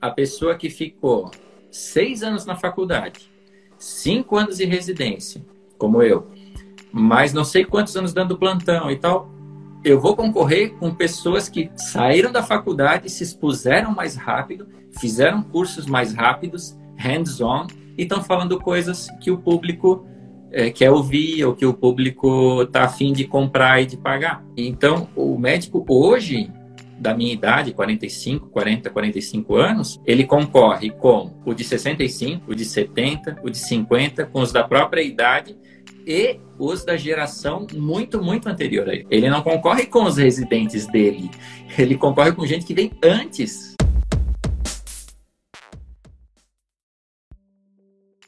a pessoa que ficou seis anos na faculdade, cinco anos de residência, como eu, mas não sei quantos anos dando plantão e tal, eu vou concorrer com pessoas que saíram da faculdade, se expuseram mais rápido, fizeram cursos mais rápidos, hands-on, e estão falando coisas que o público é, quer ouvir ou que o público está afim de comprar e de pagar. Então, o médico hoje, da minha idade, 45, 40, 45 anos, ele concorre com o de 65, o de 70, o de 50, com os da própria idade e os da geração muito, muito anterior a ele. Ele não concorre com os residentes dele, ele concorre com gente que vem antes.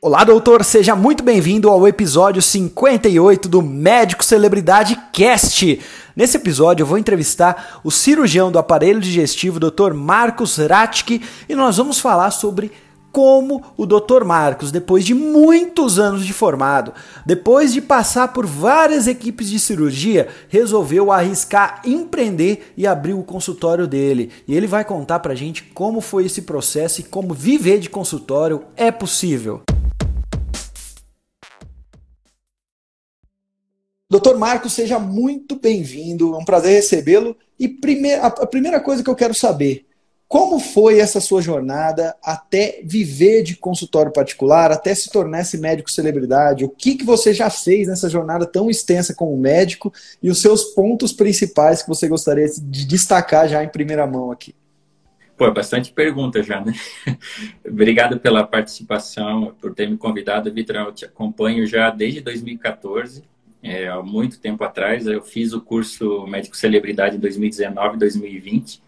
Olá, doutor, seja muito bem-vindo ao episódio 58 do Médico Celebridade Cast. Nesse episódio eu vou entrevistar o cirurgião do aparelho digestivo, Dr. Marcos Ratke, e nós vamos falar sobre como o Dr. Marcos, depois de muitos anos de formado, depois de passar por várias equipes de cirurgia, resolveu arriscar empreender e abrir o consultório dele. E ele vai contar pra gente como foi esse processo e como viver de consultório é possível. Doutor Marcos, seja muito bem-vindo, é um prazer recebê-lo. E a primeira coisa que eu quero saber, como foi essa sua jornada até viver de consultório particular, até se tornar esse médico celebridade? O que, que você já fez nessa jornada tão extensa como médico e os seus pontos principais que você gostaria de destacar já em primeira mão aqui? Pô, bastante pergunta já, né? Obrigado pela participação, por ter me convidado, Vitor. Eu te acompanho já desde 2014 é, há muito tempo atrás. Eu fiz o curso Médico Celebridade em 2019, 2020.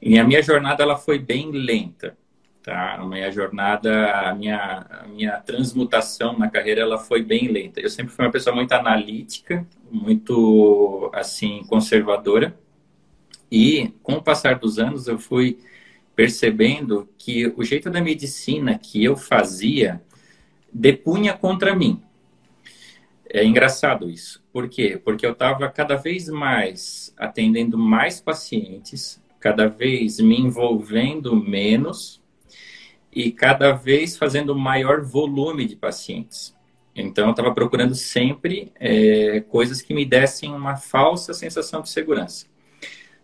E a minha jornada ela foi bem lenta, tá? A minha jornada, a minha, a minha transmutação na carreira ela foi bem lenta. Eu sempre fui uma pessoa muito analítica, muito assim conservadora. E com o passar dos anos eu fui percebendo que o jeito da medicina que eu fazia depunha contra mim. É engraçado isso. Por quê? Porque eu estava cada vez mais atendendo mais pacientes, cada vez me envolvendo menos e cada vez fazendo maior volume de pacientes. Então, eu estava procurando sempre é, coisas que me dessem uma falsa sensação de segurança.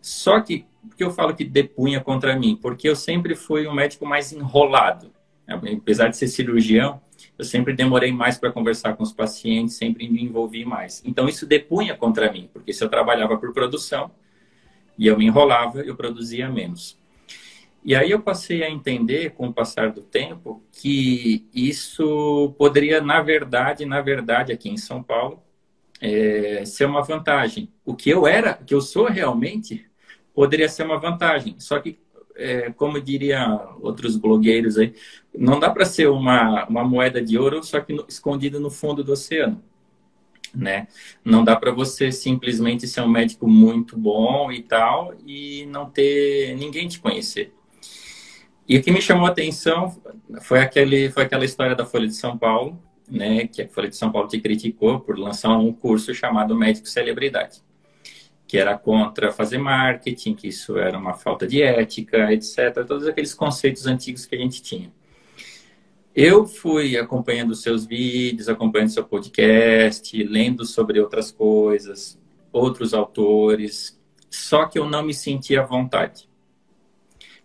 Só que, por que eu falo que depunha contra mim? Porque eu sempre fui um médico mais enrolado. Apesar de ser cirurgião, eu sempre demorei mais para conversar com os pacientes, sempre me envolvi mais. Então isso depunha contra mim, porque se eu trabalhava por produção e eu me enrolava, eu produzia menos. E aí eu passei a entender, com o passar do tempo, que isso poderia, na verdade, na verdade, aqui em São Paulo, é, ser uma vantagem. O que eu era, o que eu sou realmente, poderia ser uma vantagem. Só que é, como diria outros blogueiros aí, não dá para ser uma, uma moeda de ouro só que no, escondida no fundo do oceano. Né? Não dá para você simplesmente ser um médico muito bom e tal e não ter ninguém te conhecer. E o que me chamou a atenção foi aquele foi aquela história da Folha de São Paulo, né, que a Folha de São Paulo te criticou por lançar um curso chamado Médico Celebridade que era contra fazer marketing, que isso era uma falta de ética, etc. Todos aqueles conceitos antigos que a gente tinha. Eu fui acompanhando seus vídeos, acompanhando seu podcast, lendo sobre outras coisas, outros autores, só que eu não me sentia à vontade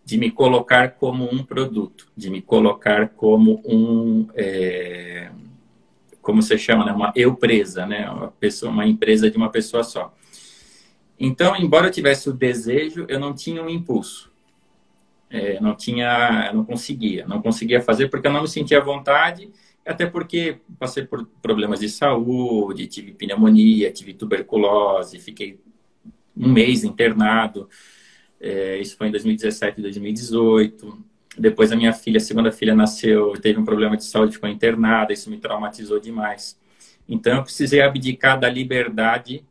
de me colocar como um produto, de me colocar como um, é, como você chama, né? uma eu presa, né? uma, pessoa, uma empresa de uma pessoa só. Então, embora eu tivesse o desejo, eu não tinha um impulso. É, não tinha, não conseguia, não conseguia fazer porque eu não me sentia à vontade, até porque passei por problemas de saúde, tive pneumonia, tive tuberculose, fiquei um mês internado. É, isso foi em 2017 e 2018. Depois a minha filha, a segunda filha nasceu, teve um problema de saúde, ficou internada, isso me traumatizou demais. Então eu precisei abdicar da liberdade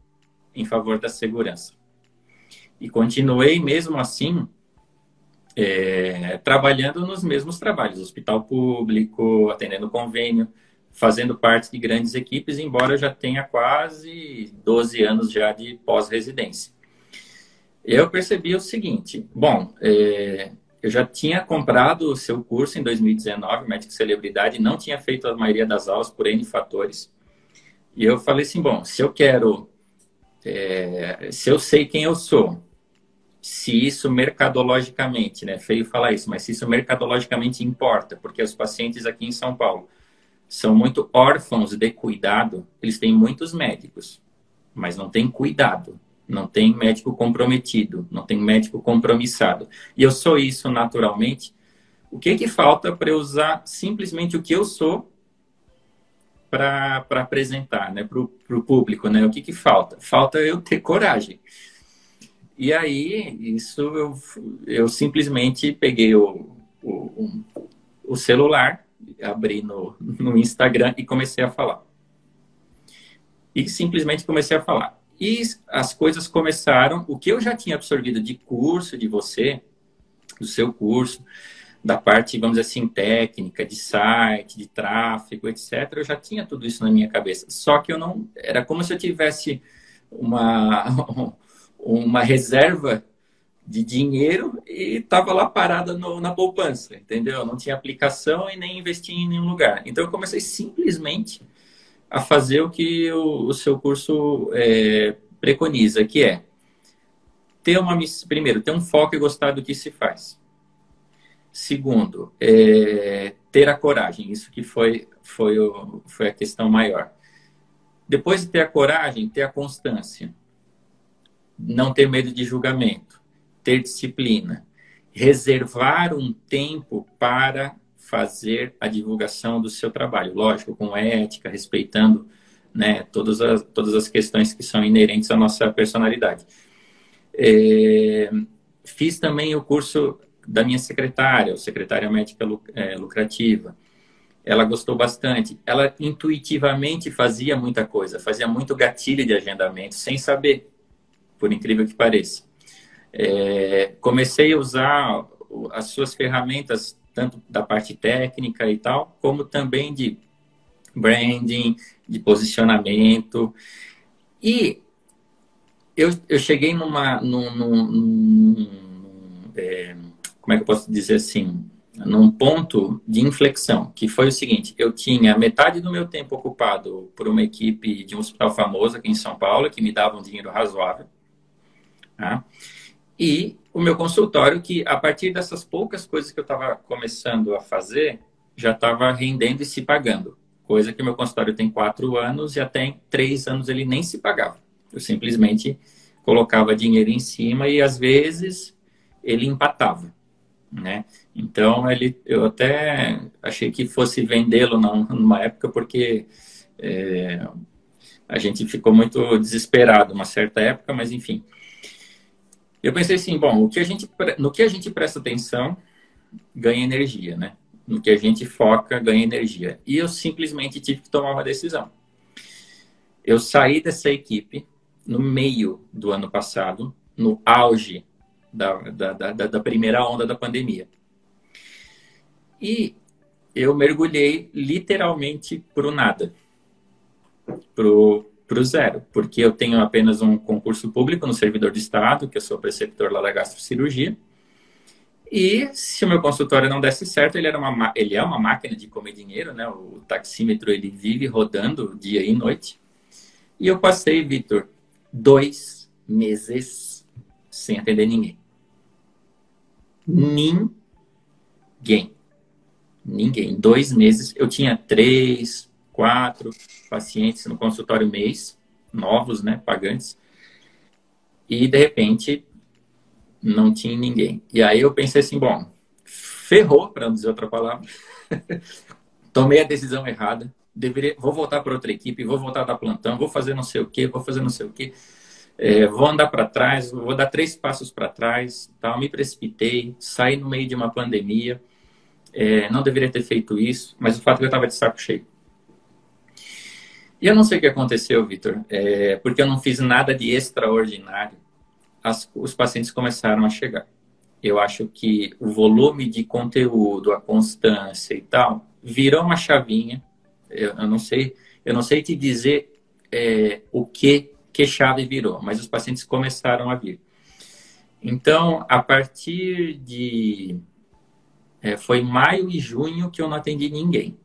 em favor da segurança. E continuei, mesmo assim, é, trabalhando nos mesmos trabalhos, hospital público, atendendo convênio, fazendo parte de grandes equipes, embora eu já tenha quase 12 anos já de pós-residência. Eu percebi o seguinte, bom, é, eu já tinha comprado o seu curso em 2019, Médico Celebridade, não tinha feito a maioria das aulas por N fatores. E eu falei assim, bom, se eu quero, é, se eu sei quem eu sou, se isso mercadologicamente, né, feio falar isso, mas se isso mercadologicamente importa, porque os pacientes aqui em São Paulo são muito órfãos de cuidado, eles têm muitos médicos, mas não tem cuidado. Não tem médico comprometido, não tem médico compromissado. E eu sou isso naturalmente. O que que falta para eu usar simplesmente o que eu sou para apresentar, né, para o público, né? O que que falta? Falta eu ter coragem. E aí, isso eu, eu simplesmente peguei o, o, o celular, abri no, no Instagram e comecei a falar. E simplesmente comecei a falar. E as coisas começaram, o que eu já tinha absorvido de curso de você, do seu curso, da parte, vamos dizer assim, técnica, de site, de tráfego, etc., eu já tinha tudo isso na minha cabeça. Só que eu não. Era como se eu tivesse uma, uma reserva de dinheiro e estava lá parada no, na poupança, entendeu? Eu não tinha aplicação e nem investi em nenhum lugar. Então eu comecei simplesmente a fazer o que o, o seu curso é, preconiza, que é ter uma primeiro ter um foco e gostar do que se faz. Segundo, é, ter a coragem. Isso que foi foi, o, foi a questão maior. Depois de ter a coragem, ter a constância. Não ter medo de julgamento. Ter disciplina. Reservar um tempo para fazer a divulgação do seu trabalho. Lógico, com ética, respeitando né, todas, as, todas as questões que são inerentes à nossa personalidade. É, fiz também o curso da minha secretária, secretária médica é, lucrativa. Ela gostou bastante. Ela intuitivamente fazia muita coisa, fazia muito gatilho de agendamento, sem saber, por incrível que pareça. É, comecei a usar as suas ferramentas tanto da parte técnica e tal, como também de branding, de posicionamento. E eu, eu cheguei numa. Num, num, num é, como é que eu posso dizer assim? Num ponto de inflexão, que foi o seguinte: eu tinha metade do meu tempo ocupado por uma equipe de um hospital famoso aqui em São Paulo, que me dava um dinheiro razoável. Tá? E o meu consultório, que a partir dessas poucas coisas que eu estava começando a fazer, já estava rendendo e se pagando. Coisa que meu consultório tem quatro anos e até três anos ele nem se pagava. Eu simplesmente colocava dinheiro em cima e às vezes ele empatava, né? Então ele, eu até achei que fosse vendê-lo numa época porque é, a gente ficou muito desesperado uma certa época, mas enfim. Eu pensei assim, bom, o que a gente, no que a gente presta atenção, ganha energia, né? No que a gente foca, ganha energia. E eu simplesmente tive que tomar uma decisão. Eu saí dessa equipe no meio do ano passado, no auge da, da, da, da primeira onda da pandemia. E eu mergulhei literalmente pro nada. Pro, o zero, porque eu tenho apenas um concurso público no servidor de Estado, que eu sou preceptor lá da gastrocirurgia, e se o meu consultório não desse certo, ele, era uma, ele é uma máquina de comer dinheiro, né? O taxímetro ele vive rodando dia e noite. E eu passei, Vitor, dois meses sem atender ninguém. Ninguém. Ninguém. Dois meses. Eu tinha três, quatro pacientes no consultório mês, novos, né, pagantes. E de repente não tinha ninguém. E aí eu pensei assim, bom, ferrou, para não dizer outra palavra. Tomei a decisão errada. Deveria, vou voltar para outra equipe, vou voltar da plantão, vou fazer não sei o quê, vou fazer não sei o quê. É, vou andar para trás, vou dar três passos para trás, tal. Me precipitei, saí no meio de uma pandemia. É, não deveria ter feito isso, mas o fato é que eu estava de saco cheio. E eu não sei o que aconteceu, Vitor, é, porque eu não fiz nada de extraordinário. As, os pacientes começaram a chegar. Eu acho que o volume de conteúdo, a constância e tal, virou uma chavinha. Eu, eu não sei, eu não sei te dizer é, o que que chave virou, mas os pacientes começaram a vir. Então, a partir de é, foi maio e junho que eu não atendi ninguém,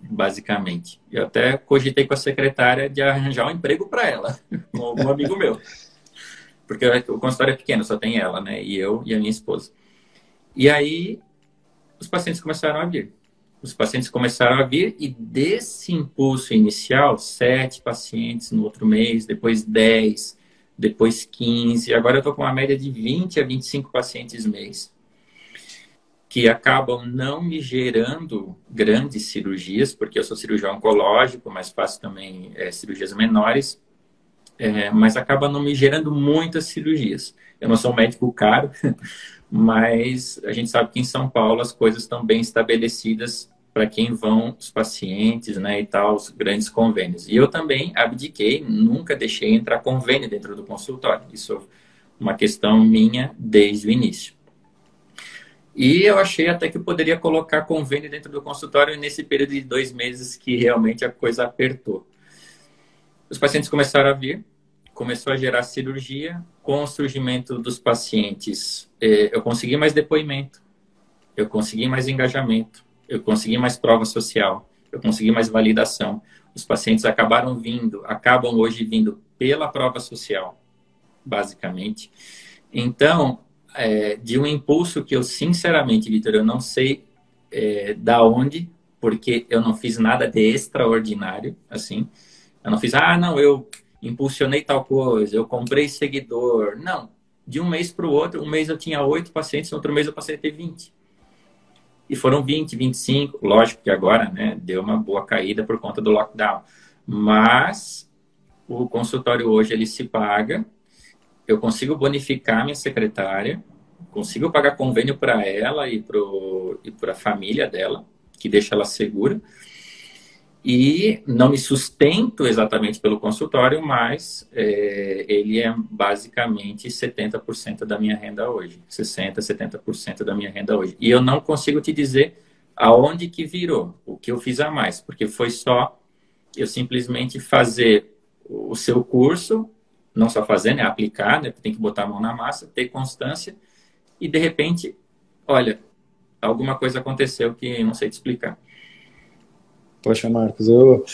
basicamente. Eu até cogitei com a secretária de arranjar um emprego para ela, um amigo meu. Porque o consultório é pequeno, só tem ela, né? E eu e a minha esposa. E aí, os pacientes começaram a vir. Os pacientes começaram a vir e desse impulso inicial, sete pacientes no outro mês, depois dez, depois 15. Agora eu estou com uma média de 20 a 25 pacientes mês que acabam não me gerando grandes cirurgias, porque eu sou cirurgião oncológico, mas faço também é, cirurgias menores, é, mas acaba não me gerando muitas cirurgias. Eu não sou um médico caro, mas a gente sabe que em São Paulo as coisas estão bem estabelecidas para quem vão os pacientes, né, e tal, os grandes convênios. E eu também abdiquei, nunca deixei entrar convênio dentro do consultório. Isso é uma questão minha desde o início. E eu achei até que poderia colocar convênio dentro do consultório nesse período de dois meses que realmente a coisa apertou. Os pacientes começaram a vir, começou a gerar cirurgia. Com o surgimento dos pacientes, eh, eu consegui mais depoimento, eu consegui mais engajamento, eu consegui mais prova social, eu consegui mais validação. Os pacientes acabaram vindo, acabam hoje vindo pela prova social, basicamente. Então, é, de um impulso que eu, sinceramente, Vitor, eu não sei é, da onde, porque eu não fiz nada de extraordinário, assim. Eu não fiz, ah, não, eu impulsionei tal coisa, eu comprei seguidor. Não. De um mês para o outro, um mês eu tinha oito pacientes, no outro mês eu passei a ter 20. E foram 20, 25. Lógico que agora, né, deu uma boa caída por conta do lockdown. Mas o consultório hoje ele se paga eu consigo bonificar minha secretária, consigo pagar convênio para ela e para a família dela, que deixa ela segura. E não me sustento exatamente pelo consultório, mas é, ele é basicamente 70% da minha renda hoje. 60%, 70% da minha renda hoje. E eu não consigo te dizer aonde que virou, o que eu fiz a mais, porque foi só eu simplesmente fazer o seu curso, não só fazer, né? Aplicar, né? Tem que botar a mão na massa, ter constância e de repente, olha, alguma coisa aconteceu que não sei te explicar. Poxa, Marcos, eu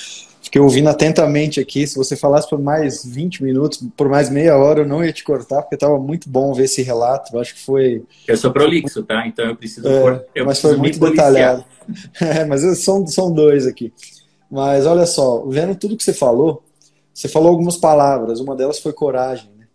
fiquei ouvindo atentamente aqui. Se você falasse por mais 20 minutos, por mais meia hora, eu não ia te cortar, porque estava muito bom ver esse relato. Eu acho que foi. Eu sou prolixo, tá? Então eu preciso. É, eu mas foi muito detalhado. É, mas são, são dois aqui. Mas olha só, vendo tudo que você falou, você falou algumas palavras, uma delas foi coragem. Né?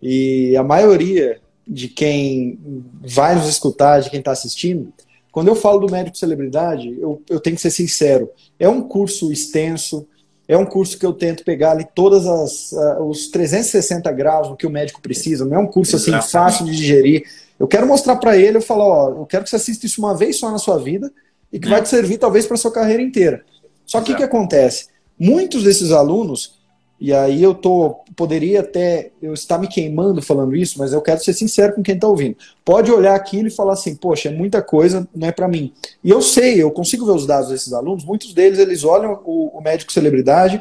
E a maioria de quem vai nos escutar, de quem está assistindo, quando eu falo do médico celebridade, eu, eu tenho que ser sincero. É um curso extenso, é um curso que eu tento pegar ali todas as uh, os 360 graus do que o médico precisa. Não é um curso assim fácil de digerir. Eu quero mostrar para ele, eu falo, ó, eu quero que você assista isso uma vez só na sua vida e que vai te servir talvez para sua carreira inteira. Só que o que acontece? Muitos desses alunos e aí eu tô, poderia até eu estar me queimando falando isso, mas eu quero ser sincero com quem está ouvindo. Pode olhar aquilo e falar assim, poxa, é muita coisa, não é para mim. E eu sei, eu consigo ver os dados desses alunos, muitos deles eles olham o, o médico celebridade,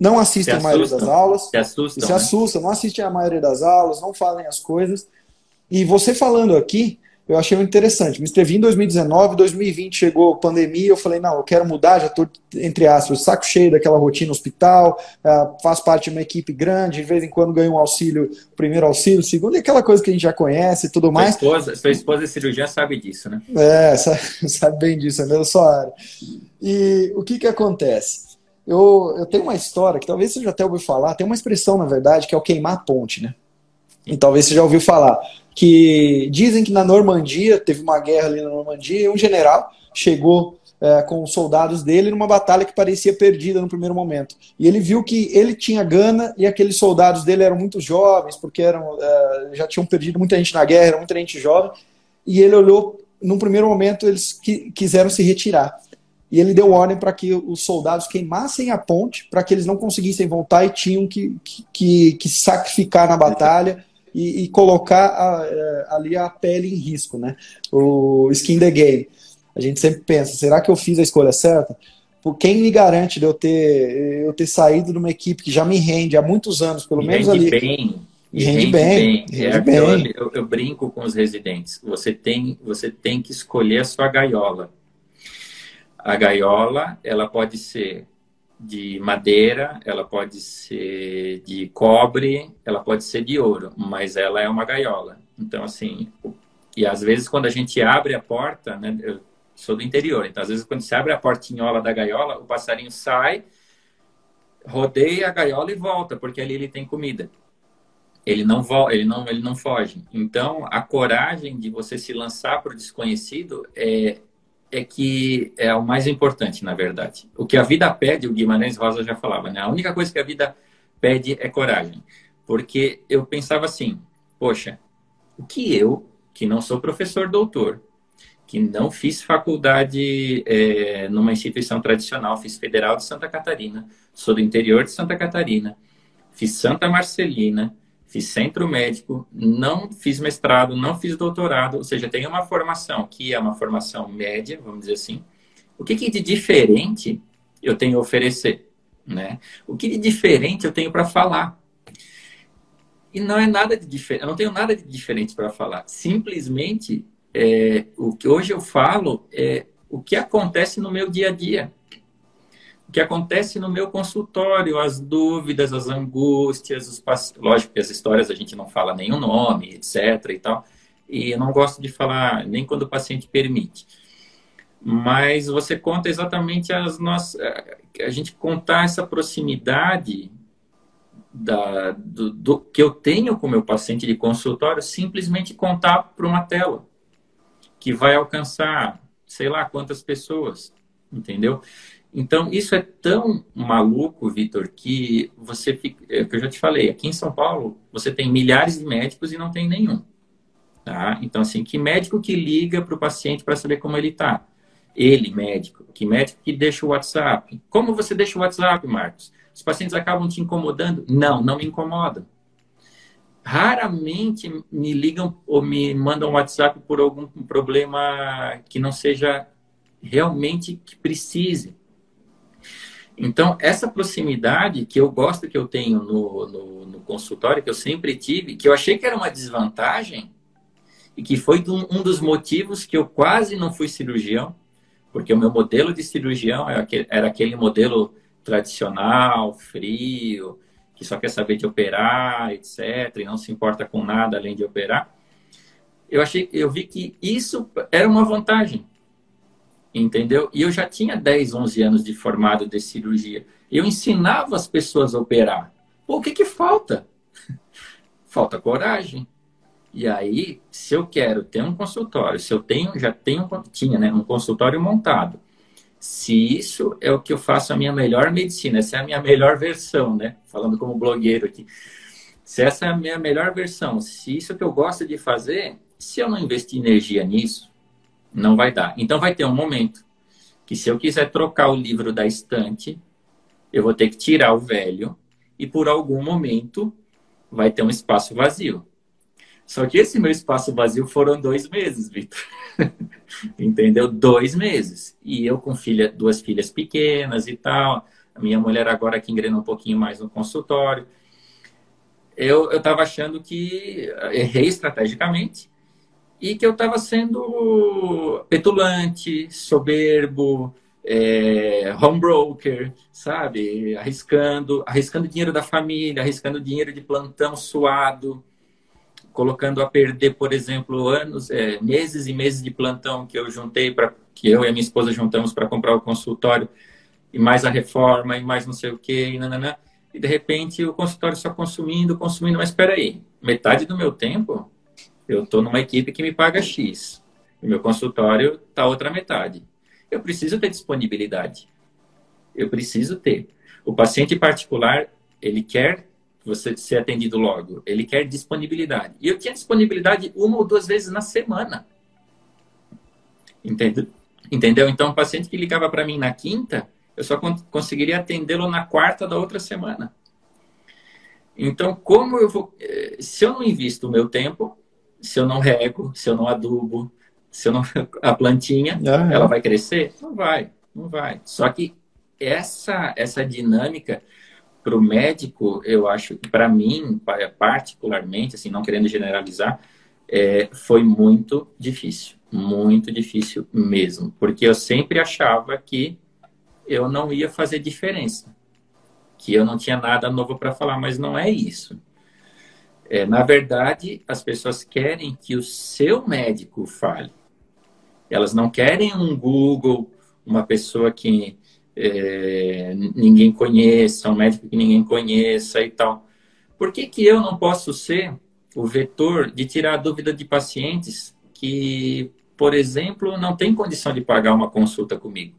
não assistem a maioria das aulas, se assustam, se né? assustam, não assistem a maioria das aulas, não fazem as coisas. E você falando aqui, eu achei interessante. Me inscrevi em 2019, 2020 chegou pandemia, eu falei, não, eu quero mudar, já estou, entre aspas, saco cheio daquela rotina hospital, uh, faço parte de uma equipe grande, de vez em quando ganho um auxílio, primeiro auxílio, segundo, e aquela coisa que a gente já conhece e tudo mais. Sua esposa, sua esposa é cirurgiã sabe disso, né? É, sabe, sabe bem disso, é mesmo sua área. E o que que acontece? Eu, eu tenho uma história que talvez você já até ouviu falar, tem uma expressão, na verdade, que é o queimar a ponte, né? E talvez você já ouviu falar que dizem que na Normandia, teve uma guerra ali na Normandia, e um general chegou é, com os soldados dele numa batalha que parecia perdida no primeiro momento. E ele viu que ele tinha gana e aqueles soldados dele eram muito jovens, porque eram, é, já tinham perdido muita gente na guerra, muita gente jovem, e ele olhou, num primeiro momento, eles qui quiseram se retirar. E ele deu ordem para que os soldados queimassem a ponte, para que eles não conseguissem voltar e tinham que, que, que sacrificar na batalha e, e colocar a, é, ali a pele em risco, né? O skin the game. A gente sempre pensa, será que eu fiz a escolha certa? Por quem me garante de eu ter, eu ter saído de uma equipe que já me rende há muitos anos, pelo me menos ali. Bem. E rende, rende bem. bem. Rende é bem. Eu, eu, brinco com os residentes. Você tem, você tem que escolher a sua gaiola. A gaiola, ela pode ser de madeira, ela pode ser de cobre, ela pode ser de ouro, mas ela é uma gaiola. Então, assim, e às vezes quando a gente abre a porta, né, eu sou do interior, então às vezes quando se abre a portinhola da gaiola, o passarinho sai, rodeia a gaiola e volta, porque ali ele tem comida. Ele não, ele não, ele não foge. Então, a coragem de você se lançar para o desconhecido é, é que é o mais importante, na verdade. O que a vida pede, o Guimarães Rosa já falava, né? A única coisa que a vida pede é coragem. Porque eu pensava assim, poxa, o que eu, que não sou professor doutor, que não fiz faculdade é, numa instituição tradicional, fiz Federal de Santa Catarina, sou do interior de Santa Catarina, fiz Santa Marcelina, fiz centro médico, não fiz mestrado, não fiz doutorado, ou seja, tenho uma formação que é uma formação média, vamos dizer assim. O que, que de diferente eu tenho a oferecer? Né? O que de diferente eu tenho para falar? E não é nada de diferente, eu não tenho nada de diferente para falar. Simplesmente, é, o que hoje eu falo é o que acontece no meu dia a dia. Que acontece no meu consultório, as dúvidas, as angústias, os paci... lógico que as histórias a gente não fala nenhum nome, etc. e tal. E eu não gosto de falar nem quando o paciente permite. Mas você conta exatamente as nossas. A gente contar essa proximidade da, do, do, que eu tenho com o meu paciente de consultório, simplesmente contar para uma tela, que vai alcançar sei lá quantas pessoas, entendeu? Então, isso é tão maluco, Vitor, que você fica. É que eu já te falei, aqui em São Paulo, você tem milhares de médicos e não tem nenhum. Tá? Então, assim, que médico que liga para o paciente para saber como ele está? Ele, médico. Que médico que deixa o WhatsApp? Como você deixa o WhatsApp, Marcos? Os pacientes acabam te incomodando? Não, não me incomodam. Raramente me ligam ou me mandam WhatsApp por algum problema que não seja realmente que precise. Então, essa proximidade que eu gosto que eu tenho no, no, no, consultório, que eu sempre tive, que eu achei que era uma desvantagem, e que foi um dos motivos que eu quase não fui cirurgião, porque o meu modelo de cirurgião era aquele, era aquele modelo tradicional, frio, que só quer saber de operar, etc., e não se importa com nada além de operar. Eu achei, eu vi que isso era uma vantagem, entendeu? E eu já tinha 10, 11 anos de formado de cirurgia. Eu ensinava as pessoas a operar. Pô, o que que falta? falta coragem. E aí, se eu quero ter um consultório, se eu tenho, já tenho, tinha, né, um consultório montado, se isso é o que eu faço a minha melhor medicina, essa é a minha melhor versão, né? Falando como blogueiro aqui. Se essa é a minha melhor versão, se isso é o que eu gosto de fazer, se eu não investir energia nisso, não vai dar. Então vai ter um momento que se eu quiser trocar o livro da estante, eu vou ter que tirar o velho e por algum momento vai ter um espaço vazio. Só que esse meu espaço vazio foram dois meses, Vitor. Entendeu? Dois meses. E eu com filha, duas filhas pequenas e tal. A minha mulher agora que engrena um pouquinho mais no consultório. Eu estava achando que errei estrategicamente e que eu estava sendo petulante, soberbo, é, home broker, sabe? Arriscando, arriscando dinheiro da família, arriscando dinheiro de plantão suado colocando a perder, por exemplo, anos, é, meses e meses de plantão que eu juntei para que eu e a minha esposa juntamos para comprar o consultório e mais a reforma e mais não sei o que e. E de repente o consultório só consumindo, consumindo, mas espera aí, metade do meu tempo eu estou numa equipe que me paga X. E meu consultório está outra metade. Eu preciso ter disponibilidade. Eu preciso ter. O paciente particular, ele quer você ser atendido logo. Ele quer disponibilidade. E eu tinha disponibilidade uma ou duas vezes na semana. Entendeu? Entendeu? Então, o paciente que ligava para mim na quinta, eu só conseguiria atendê-lo na quarta da outra semana. Então, como eu vou. Eh, se eu não invisto o meu tempo, se eu não rego, se eu não adubo, se eu não. A plantinha, uhum. ela vai crescer? Não vai, não vai. Só que essa, essa dinâmica para o médico, eu acho que para mim, particularmente, assim, não querendo generalizar, é, foi muito difícil, muito difícil mesmo, porque eu sempre achava que eu não ia fazer diferença, que eu não tinha nada novo para falar, mas não é isso. É, na verdade, as pessoas querem que o seu médico fale. Elas não querem um Google, uma pessoa que é, ninguém conheça, um médico que ninguém conheça e tal. Por que, que eu não posso ser o vetor de tirar a dúvida de pacientes que, por exemplo, não têm condição de pagar uma consulta comigo?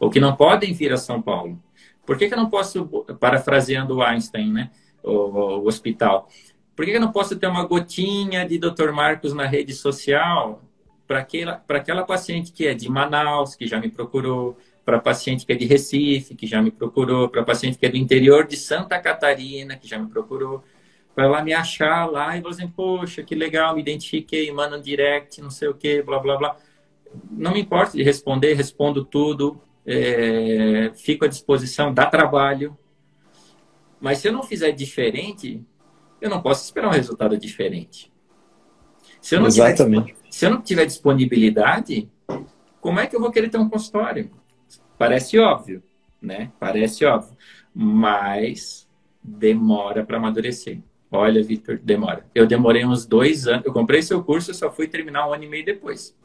Ou que não podem vir a São Paulo? Por que, que eu não posso, parafraseando Einstein, né? O, o hospital. Por que, eu não posso ter uma gotinha de Dr. Marcos na rede social para aquela, aquela paciente que é de Manaus, que já me procurou, para paciente que é de Recife, que já me procurou, para paciente que é do interior de Santa Catarina, que já me procurou, para ela me achar lá e falar assim, poxa, que legal, me identifiquei, manda um direct, não sei o que, blá, blá, blá. Não me importa de responder, respondo tudo, é, fico à disposição, dá trabalho. Mas se eu não fizer diferente, eu não posso esperar um resultado diferente. Se eu não Exatamente. Tiver, se eu não tiver disponibilidade, como é que eu vou querer ter um consultório? Parece óbvio, né? Parece óbvio. Mas demora para amadurecer. Olha, Vitor, demora. Eu demorei uns dois anos. Eu comprei seu curso, e só fui terminar um ano e meio depois.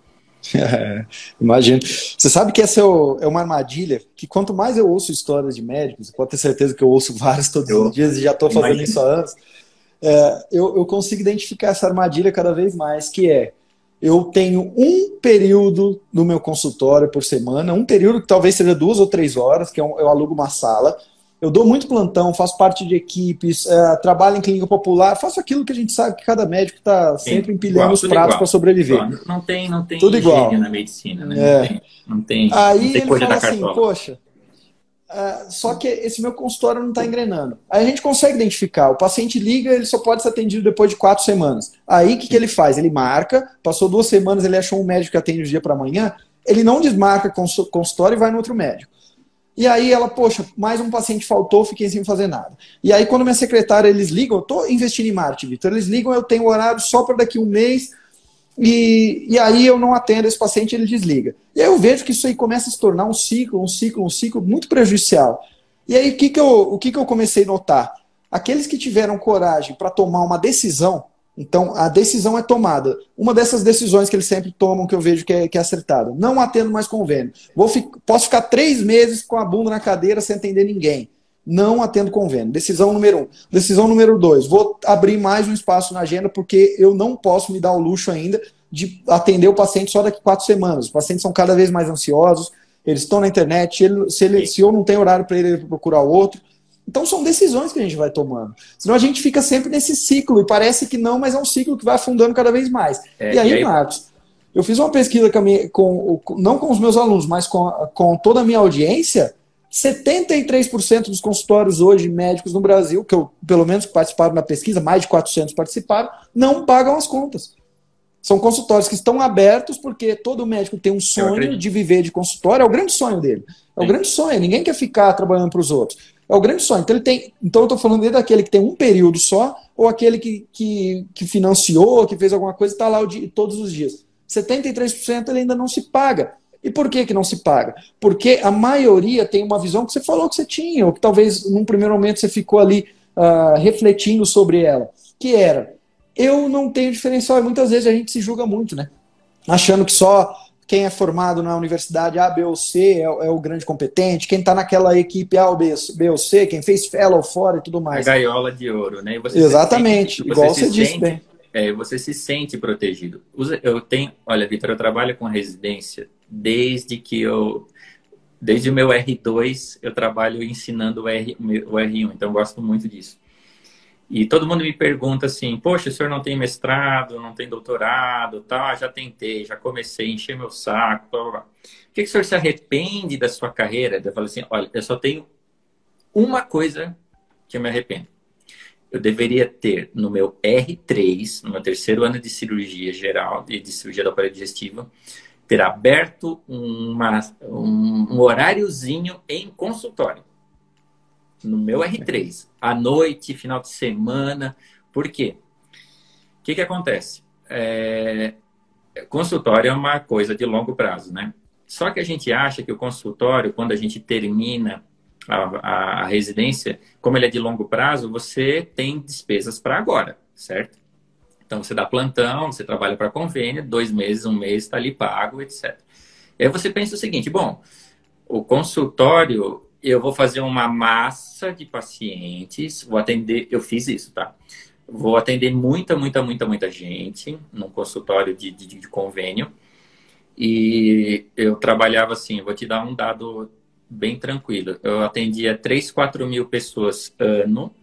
É, imagino. Você sabe que essa é, é, uma armadilha que quanto mais eu ouço histórias de médicos, pode ter certeza que eu ouço várias todos eu, os dias e já estou fazendo imagino. isso há anos, é, eu, eu consigo identificar essa armadilha cada vez mais, que é eu tenho um período no meu consultório por semana, um período que talvez seja duas ou três horas, que eu, é eu alugo uma sala. Eu dou muito plantão, faço parte de equipes, é, trabalho em clínica popular, faço aquilo que a gente sabe que cada médico está sempre empilhando igual, os pratos para sobreviver. Igual. Não tem, não tem tudo igual na medicina, né? É. Não tem, não tem, Aí não tem ele fala assim, poxa, Uh, só que esse meu consultório não está engrenando. Aí a gente consegue identificar. O paciente liga, ele só pode ser atendido depois de quatro semanas. Aí o que, que ele faz? Ele marca, passou duas semanas, ele achou um médico que atende o dia para amanhã, ele não desmarca consultório e vai no outro médico. E aí ela, poxa, mais um paciente faltou, fiquei sem fazer nada. E aí quando minha secretária, eles ligam, eu estou investindo em marketing, Vitor, eles ligam, eu tenho horário só para daqui um mês, e, e aí eu não atendo esse paciente, ele desliga. E aí eu vejo que isso aí começa a se tornar um ciclo, um ciclo, um ciclo muito prejudicial. E aí o que, que, eu, o que, que eu comecei a notar? Aqueles que tiveram coragem para tomar uma decisão, então a decisão é tomada. Uma dessas decisões que eles sempre tomam, que eu vejo que é, que é acertada, não atendo mais convênio. Vou fi, posso ficar três meses com a bunda na cadeira sem atender ninguém não atendo convênio. Decisão número um. Decisão número dois, vou abrir mais um espaço na agenda porque eu não posso me dar o luxo ainda de atender o paciente só daqui quatro semanas. Os pacientes são cada vez mais ansiosos, eles estão na internet, ele, se, ele, se eu não tenho horário para ele, ele procurar outro. Então são decisões que a gente vai tomando. Senão a gente fica sempre nesse ciclo e parece que não, mas é um ciclo que vai afundando cada vez mais. É, e, aí, e aí, Marcos, eu fiz uma pesquisa com, minha, com, não com os meus alunos, mas com, com toda a minha audiência 73% dos consultórios hoje médicos no Brasil, que eu, pelo menos participaram da pesquisa, mais de 400 participaram, não pagam as contas. São consultórios que estão abertos porque todo médico tem um sonho de viver de consultório, é o grande sonho dele. É o Sim. grande sonho, ninguém quer ficar trabalhando para os outros. É o grande sonho. Então, ele tem, então eu estou falando desde aquele que tem um período só, ou aquele que, que, que financiou, que fez alguma coisa e está lá o todos os dias. 73% ele ainda não se paga. E por que, que não se paga? Porque a maioria tem uma visão que você falou que você tinha, ou que talvez num primeiro momento você ficou ali uh, refletindo sobre ela, que era, eu não tenho diferencial, e muitas vezes a gente se julga muito, né? Achando que só quem é formado na universidade A, B ou C é, é o grande competente, quem está naquela equipe A ou B, B, ou C, quem fez fellow fora e tudo mais. A gaiola de ouro, né? Exatamente, sente, igual você, você disse sente, bem. É, você se sente protegido. Eu tenho, olha, Vitor, eu trabalho com residência desde que eu desde o meu R2 eu trabalho ensinando o, R, o R1, então eu gosto muito disso. E todo mundo me pergunta assim, poxa, o senhor não tem mestrado, não tem doutorado, tá? Já tentei, já comecei, encher meu saco, blá, blá, blá. O que, que o senhor se arrepende da sua carreira? Eu falo assim, olha, eu só tenho uma coisa que eu me arrependo. Eu deveria ter no meu R3, no meu terceiro ano de cirurgia geral, de, de cirurgia do aparelho digestivo, ter aberto uma, um, um horáriozinho em consultório. No meu R3, à noite, final de semana. Por quê? O que, que acontece? É, consultório é uma coisa de longo prazo, né? Só que a gente acha que o consultório, quando a gente termina a, a, a residência, como ele é de longo prazo, você tem despesas para agora, certo? Então você dá plantão, você trabalha para convênio, dois meses, um mês está ali pago, etc. E aí você pensa o seguinte: bom, o consultório, eu vou fazer uma massa de pacientes, vou atender, eu fiz isso, tá? Vou atender muita, muita, muita, muita gente num consultório de, de, de convênio. E eu trabalhava assim, vou te dar um dado bem tranquilo. Eu atendia 3, 4 mil pessoas ano,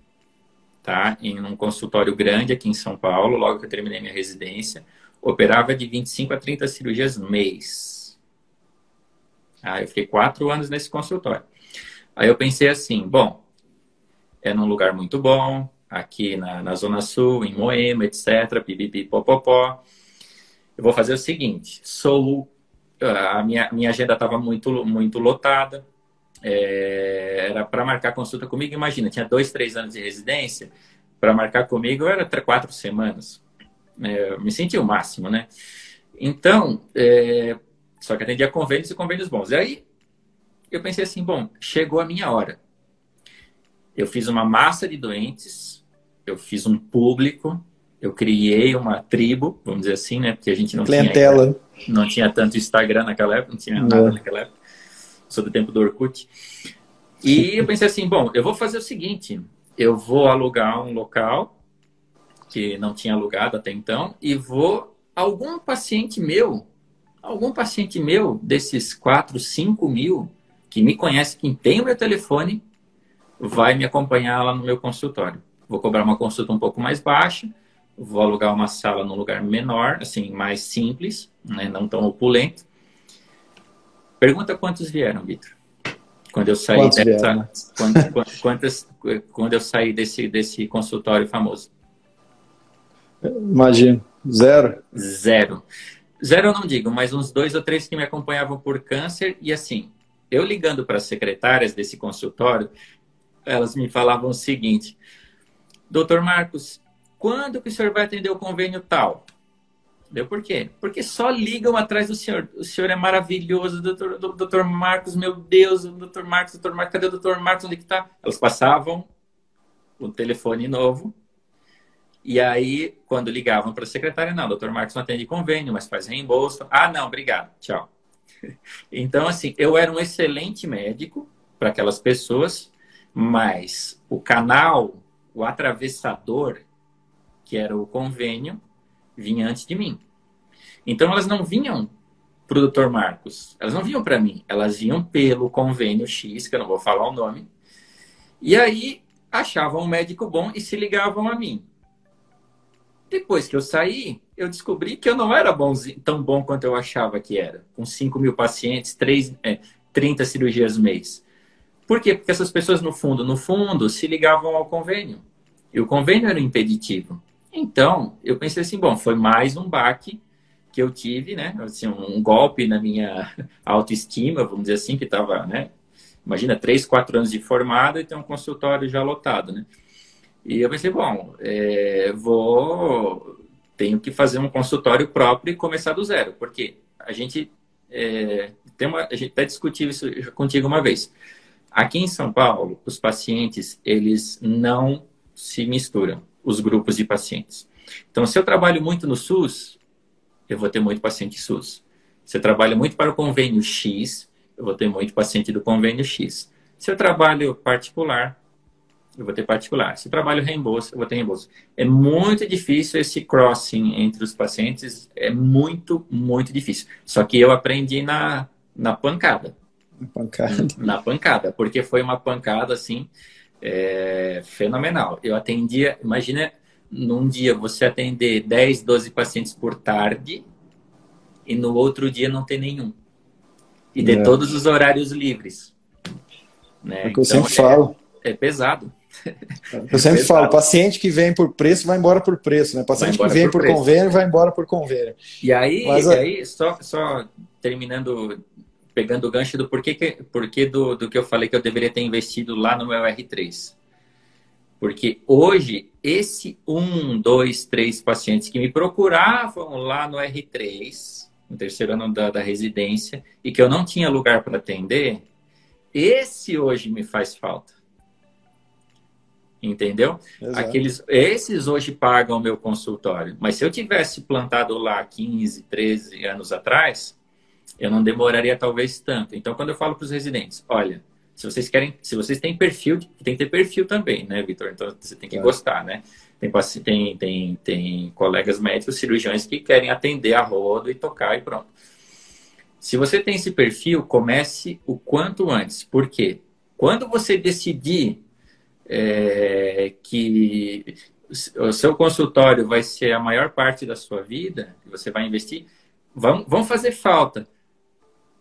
tá? Em um consultório grande aqui em São Paulo, logo que eu terminei minha residência. Operava de 25 a 30 cirurgias mês. Aí eu fiquei quatro anos nesse consultório. Aí eu pensei assim, bom, é num lugar muito bom, aqui na, na Zona Sul, em Moema, etc, pipipi, popopó. Eu vou fazer o seguinte, sou... A minha, minha agenda estava muito, muito lotada, é, era para marcar consulta comigo. Imagina, tinha dois, três anos de residência. Para marcar comigo era quatro semanas. É, me senti o máximo, né? Então, é, só que atendia convênios e convênios bons. E aí eu pensei assim: bom, chegou a minha hora. Eu fiz uma massa de doentes, eu fiz um público, eu criei uma tribo, vamos dizer assim, né? Porque a gente não Clientela. tinha não tinha tanto Instagram naquela época, não tinha nada naquela época sou do tempo do Orkut. E eu pensei assim, bom, eu vou fazer o seguinte, eu vou alugar um local que não tinha alugado até então e vou algum paciente meu, algum paciente meu desses 4, 5 mil que me conhece, que tem o meu telefone, vai me acompanhar lá no meu consultório. Vou cobrar uma consulta um pouco mais baixa, vou alugar uma sala num lugar menor, assim, mais simples, né, não tão opulento. Pergunta quantos vieram, Vitor. Quando eu saí quantos dessa, quantas, quando eu saí desse desse consultório famoso. Imagino, zero. Zero. Zero eu não digo, mas uns dois ou três que me acompanhavam por câncer e assim, eu ligando para as secretárias desse consultório, elas me falavam o seguinte: Doutor Marcos, quando que o senhor vai atender o convênio tal? Deu por quê? Porque só ligam atrás do senhor. O senhor é maravilhoso, doutor, doutor Marcos, meu Deus, doutor Marcos, doutor Marcos, cadê o doutor Marcos? Onde que tá? Elas passavam o telefone novo. E aí, quando ligavam para a secretária, não, doutor Marcos não atende convênio, mas faz reembolso. Ah, não, obrigado, tchau. Então, assim, eu era um excelente médico para aquelas pessoas, mas o canal, o atravessador, que era o convênio, vinha antes de mim. Então elas não vinham para o Dr. Marcos, elas não vinham para mim, elas vinham pelo convênio X, que eu não vou falar o nome, e aí achavam um médico bom e se ligavam a mim. Depois que eu saí, eu descobri que eu não era bonzinho, tão bom quanto eu achava que era, com 5 mil pacientes, 3, é, 30 cirurgias mês. Por quê? Porque essas pessoas, no fundo, no fundo, se ligavam ao convênio. E o convênio era impeditivo. Então, eu pensei assim, bom, foi mais um baque que eu tive, né? Assim, um golpe na minha autoestima, vamos dizer assim, que estava, né? Imagina, três, quatro anos de formado e tem um consultório já lotado, né? E eu pensei, bom, é, vou... Tenho que fazer um consultório próprio e começar do zero, porque a gente é, tem uma, a gente até discutiu isso contigo uma vez. Aqui em São Paulo, os pacientes, eles não se misturam os grupos de pacientes. Então, se eu trabalho muito no SUS, eu vou ter muito paciente SUS. Se eu trabalho muito para o convênio X, eu vou ter muito paciente do convênio X. Se eu trabalho particular, eu vou ter particular. Se eu trabalho reembolso, eu vou ter reembolso. É muito difícil esse crossing entre os pacientes, é muito, muito difícil. Só que eu aprendi na, na pancada. Na pancada. Na pancada, porque foi uma pancada assim é fenomenal. Eu atendia, imagina num dia você atender 10, 12 pacientes por tarde e no outro dia não ter nenhum. E ter é. todos os horários livres. Né? É o que eu então, sempre é, falo. É pesado. Eu sempre falo, paciente que vem por preço vai embora por preço, né? Paciente que vem por, por convênio vai embora por convênio. E aí, Mas, e aí só, só terminando pegando o gancho do porquê, que, porquê do, do que eu falei que eu deveria ter investido lá no meu R3. Porque hoje, esse um, dois, três pacientes que me procuravam lá no R3, no terceiro ano da, da residência, e que eu não tinha lugar para atender, esse hoje me faz falta. Entendeu? Exato. Aqueles, esses hoje pagam o meu consultório. Mas se eu tivesse plantado lá 15, 13 anos atrás, eu não demoraria talvez tanto. Então, quando eu falo para os residentes, olha, se vocês querem, se vocês têm perfil, tem que ter perfil também, né, Vitor? Então você tem que é. gostar, né? Tem, tem, tem, tem colegas médicos, cirurgiões que querem atender a rodo e tocar e pronto. Se você tem esse perfil, comece o quanto antes. Por quê? Quando você decidir é, que o seu consultório vai ser a maior parte da sua vida, que você vai investir, vão, vão fazer falta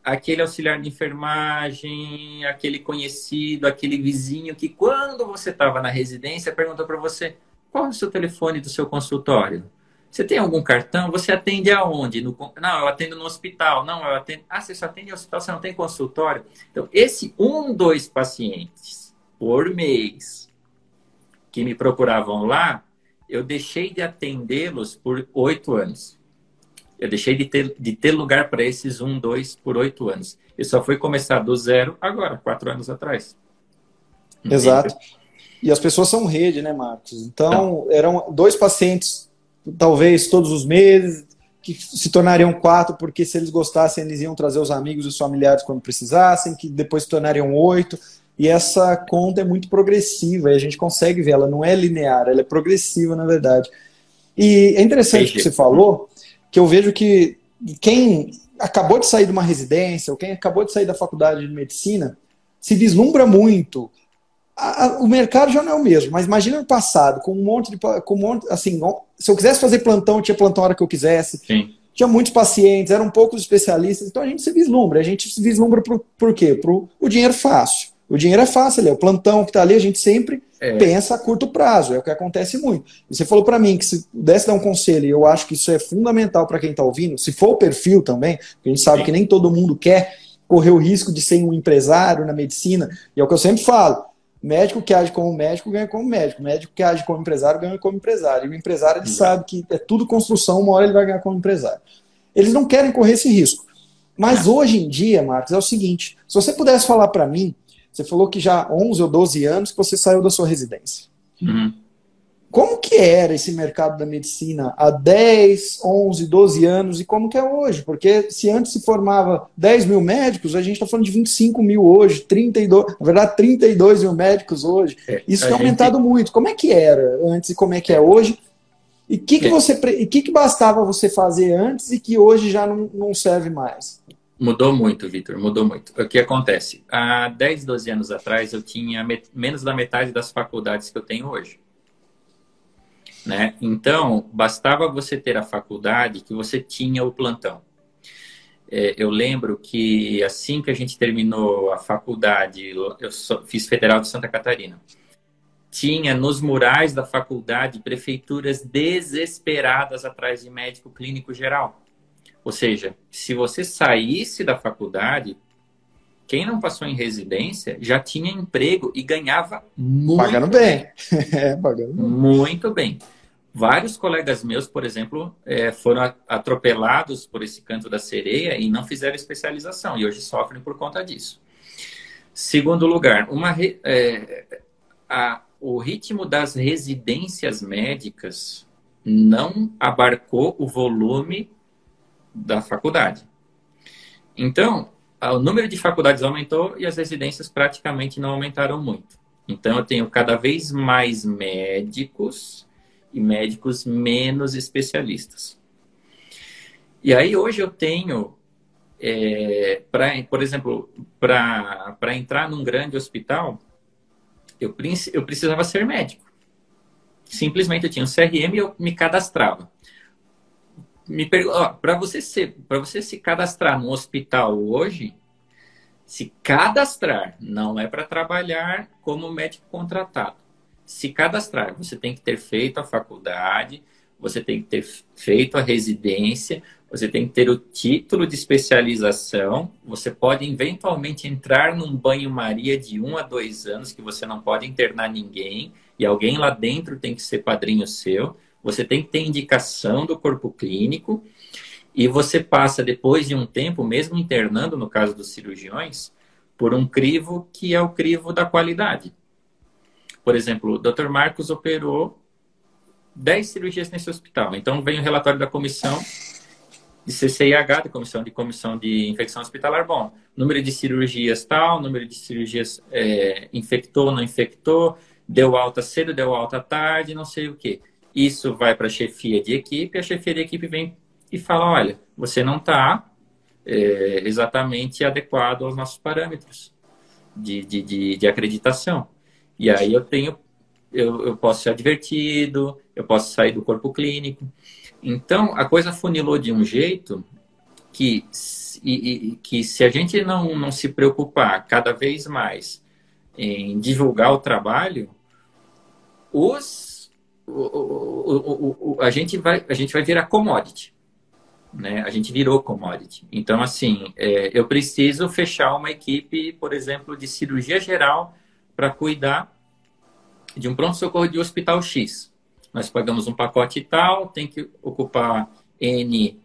aquele auxiliar de enfermagem, aquele conhecido, aquele vizinho que quando você estava na residência perguntou para você qual é o seu telefone do seu consultório. Você tem algum cartão? Você atende aonde? No... Não, eu atendo no hospital. Não, eu atendo. Ah, você só atende no hospital, você não tem consultório. Então, esse um, dois pacientes por mês que me procuravam lá, eu deixei de atendê-los por oito anos. Eu deixei de ter, de ter lugar para esses um, dois por oito anos. Eu só fui começar do zero agora, quatro anos atrás. Exato. E as pessoas são rede, né, Marcos? Então, Não. eram dois pacientes, talvez todos os meses, que se tornariam quatro, porque se eles gostassem, eles iam trazer os amigos e os familiares quando precisassem, que depois se tornariam oito. E essa conta é muito progressiva, e a gente consegue ver, ela não é linear, ela é progressiva, na verdade. E é interessante o que você falou, que eu vejo que quem acabou de sair de uma residência ou quem acabou de sair da faculdade de medicina se vislumbra muito. A, a, o mercado já não é o mesmo, mas imagina no passado, com um monte de. Com um monte, assim, se eu quisesse fazer plantão, tinha plantão a hora que eu quisesse. Sim. Tinha muitos pacientes, eram poucos especialistas, então a gente se vislumbra. A gente se vislumbra por, por quê? Por o dinheiro fácil. O dinheiro é fácil, é o plantão que está ali, a gente sempre é. pensa a curto prazo, é o que acontece muito. E você falou para mim que se pudesse dar um conselho, e eu acho que isso é fundamental para quem está ouvindo, se for o perfil também, porque a gente sabe Sim. que nem todo mundo quer correr o risco de ser um empresário na medicina, e é o que eu sempre falo, médico que age como médico ganha como médico, médico que age como empresário ganha como empresário, e o empresário ele sabe que é tudo construção, uma hora ele vai ganhar como empresário. Eles não querem correr esse risco. Mas hoje em dia, Marcos, é o seguinte, se você pudesse falar para mim você falou que já há 11 ou 12 anos que você saiu da sua residência. Uhum. Como que era esse mercado da medicina há 10, 11, 12 anos e como que é hoje? Porque se antes se formava 10 mil médicos, a gente está falando de 25 mil hoje, 32, na verdade 32 mil médicos hoje. É, Isso tem aumentado gente... muito. Como é que era antes e como é que é hoje? E o que, que, é. você, e que, que bastava você fazer antes e que hoje já não, não serve mais? Mudou muito, Vitor, mudou muito. O que acontece? Há 10, 12 anos atrás, eu tinha menos da metade das faculdades que eu tenho hoje. Né? Então, bastava você ter a faculdade que você tinha o plantão. É, eu lembro que assim que a gente terminou a faculdade, eu fiz Federal de Santa Catarina, tinha nos murais da faculdade prefeituras desesperadas atrás de médico clínico geral. Ou seja, se você saísse da faculdade, quem não passou em residência já tinha emprego e ganhava muito pagando bem. é, pagando muito bem. Vários colegas meus, por exemplo, é, foram atropelados por esse canto da sereia e não fizeram especialização e hoje sofrem por conta disso. Segundo lugar, uma, é, a, o ritmo das residências médicas não abarcou o volume da faculdade. Então, o número de faculdades aumentou e as residências praticamente não aumentaram muito. Então, eu tenho cada vez mais médicos e médicos menos especialistas. E aí, hoje eu tenho, é, pra, por exemplo, para entrar num grande hospital, eu, eu precisava ser médico. Simplesmente eu tinha um CRM e eu me cadastrava me para você ser, para você se cadastrar no hospital hoje, se cadastrar não é para trabalhar como médico contratado. Se cadastrar, você tem que ter feito a faculdade, você tem que ter feito a residência, você tem que ter o título de especialização. Você pode eventualmente entrar num banho-maria de um a dois anos, que você não pode internar ninguém, e alguém lá dentro tem que ser padrinho seu. Você tem que ter indicação do corpo clínico, e você passa, depois de um tempo, mesmo internando, no caso dos cirurgiões, por um crivo que é o crivo da qualidade. Por exemplo, o Dr. Marcos operou 10 cirurgias nesse hospital. Então, vem o relatório da comissão de CCIH, de comissão de comissão de infecção hospitalar, bom, número de cirurgias tal, número de cirurgias é, infectou, não infectou, deu alta cedo, deu alta tarde, não sei o que. Isso vai para a chefia de equipe, a chefia de equipe vem e fala, olha, você não está é, exatamente adequado aos nossos parâmetros de, de, de, de acreditação. E aí eu tenho, eu, eu posso ser advertido, eu posso sair do corpo clínico. Então, a coisa funilou de um jeito que, e, e, que se a gente não, não se preocupar cada vez mais em divulgar o trabalho, os, o, o, a, gente vai, a gente vai virar commodity. Né? A gente virou commodity. Então, assim, é, eu preciso fechar uma equipe, por exemplo, de cirurgia geral para cuidar de um pronto-socorro de hospital X nós pagamos um pacote tal, tem que ocupar N,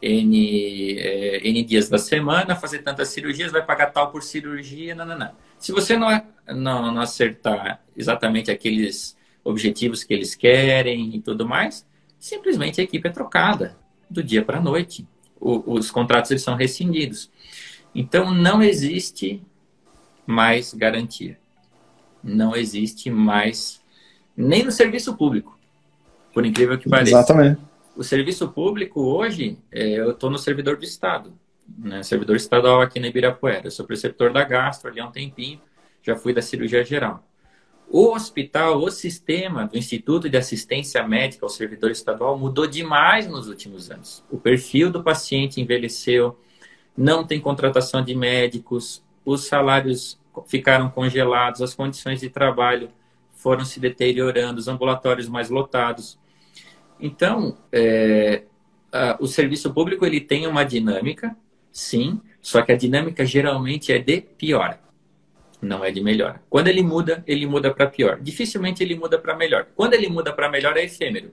N, é, N dias da semana, fazer tantas cirurgias, vai pagar tal por cirurgia, não, não, não. Se você não, não, não acertar exatamente aqueles objetivos que eles querem e tudo mais, simplesmente a equipe é trocada do dia para a noite. O, os contratos eles são rescindidos. Então, não existe mais garantia. Não existe mais, nem no serviço público por incrível que pareça. Exatamente. O serviço público hoje, é, eu estou no servidor do Estado, né? servidor estadual aqui na Ibirapuera. Eu sou preceptor da gastro ali há um tempinho, já fui da cirurgia geral. O hospital, o sistema do Instituto de Assistência Médica ao Servidor Estadual mudou demais nos últimos anos. O perfil do paciente envelheceu, não tem contratação de médicos, os salários ficaram congelados, as condições de trabalho foram se deteriorando, os ambulatórios mais lotados. Então, é, a, o serviço público ele tem uma dinâmica, sim, só que a dinâmica geralmente é de pior, não é de melhor. Quando ele muda, ele muda para pior. Dificilmente ele muda para melhor. Quando ele muda para melhor, é efêmero.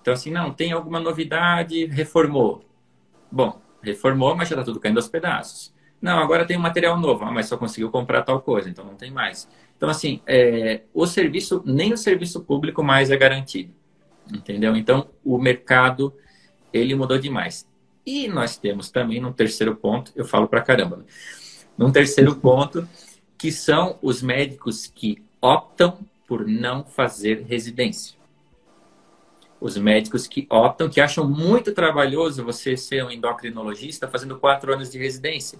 Então, assim, não, tem alguma novidade, reformou. Bom, reformou, mas já está tudo caindo aos pedaços. Não, agora tem um material novo, ah, mas só conseguiu comprar tal coisa, então não tem mais. Então, assim, é, o serviço, nem o serviço público mais é garantido entendeu? Então, o mercado, ele mudou demais. E nós temos também, num terceiro ponto, eu falo para caramba, num terceiro ponto, que são os médicos que optam por não fazer residência. Os médicos que optam, que acham muito trabalhoso você ser um endocrinologista fazendo quatro anos de residência.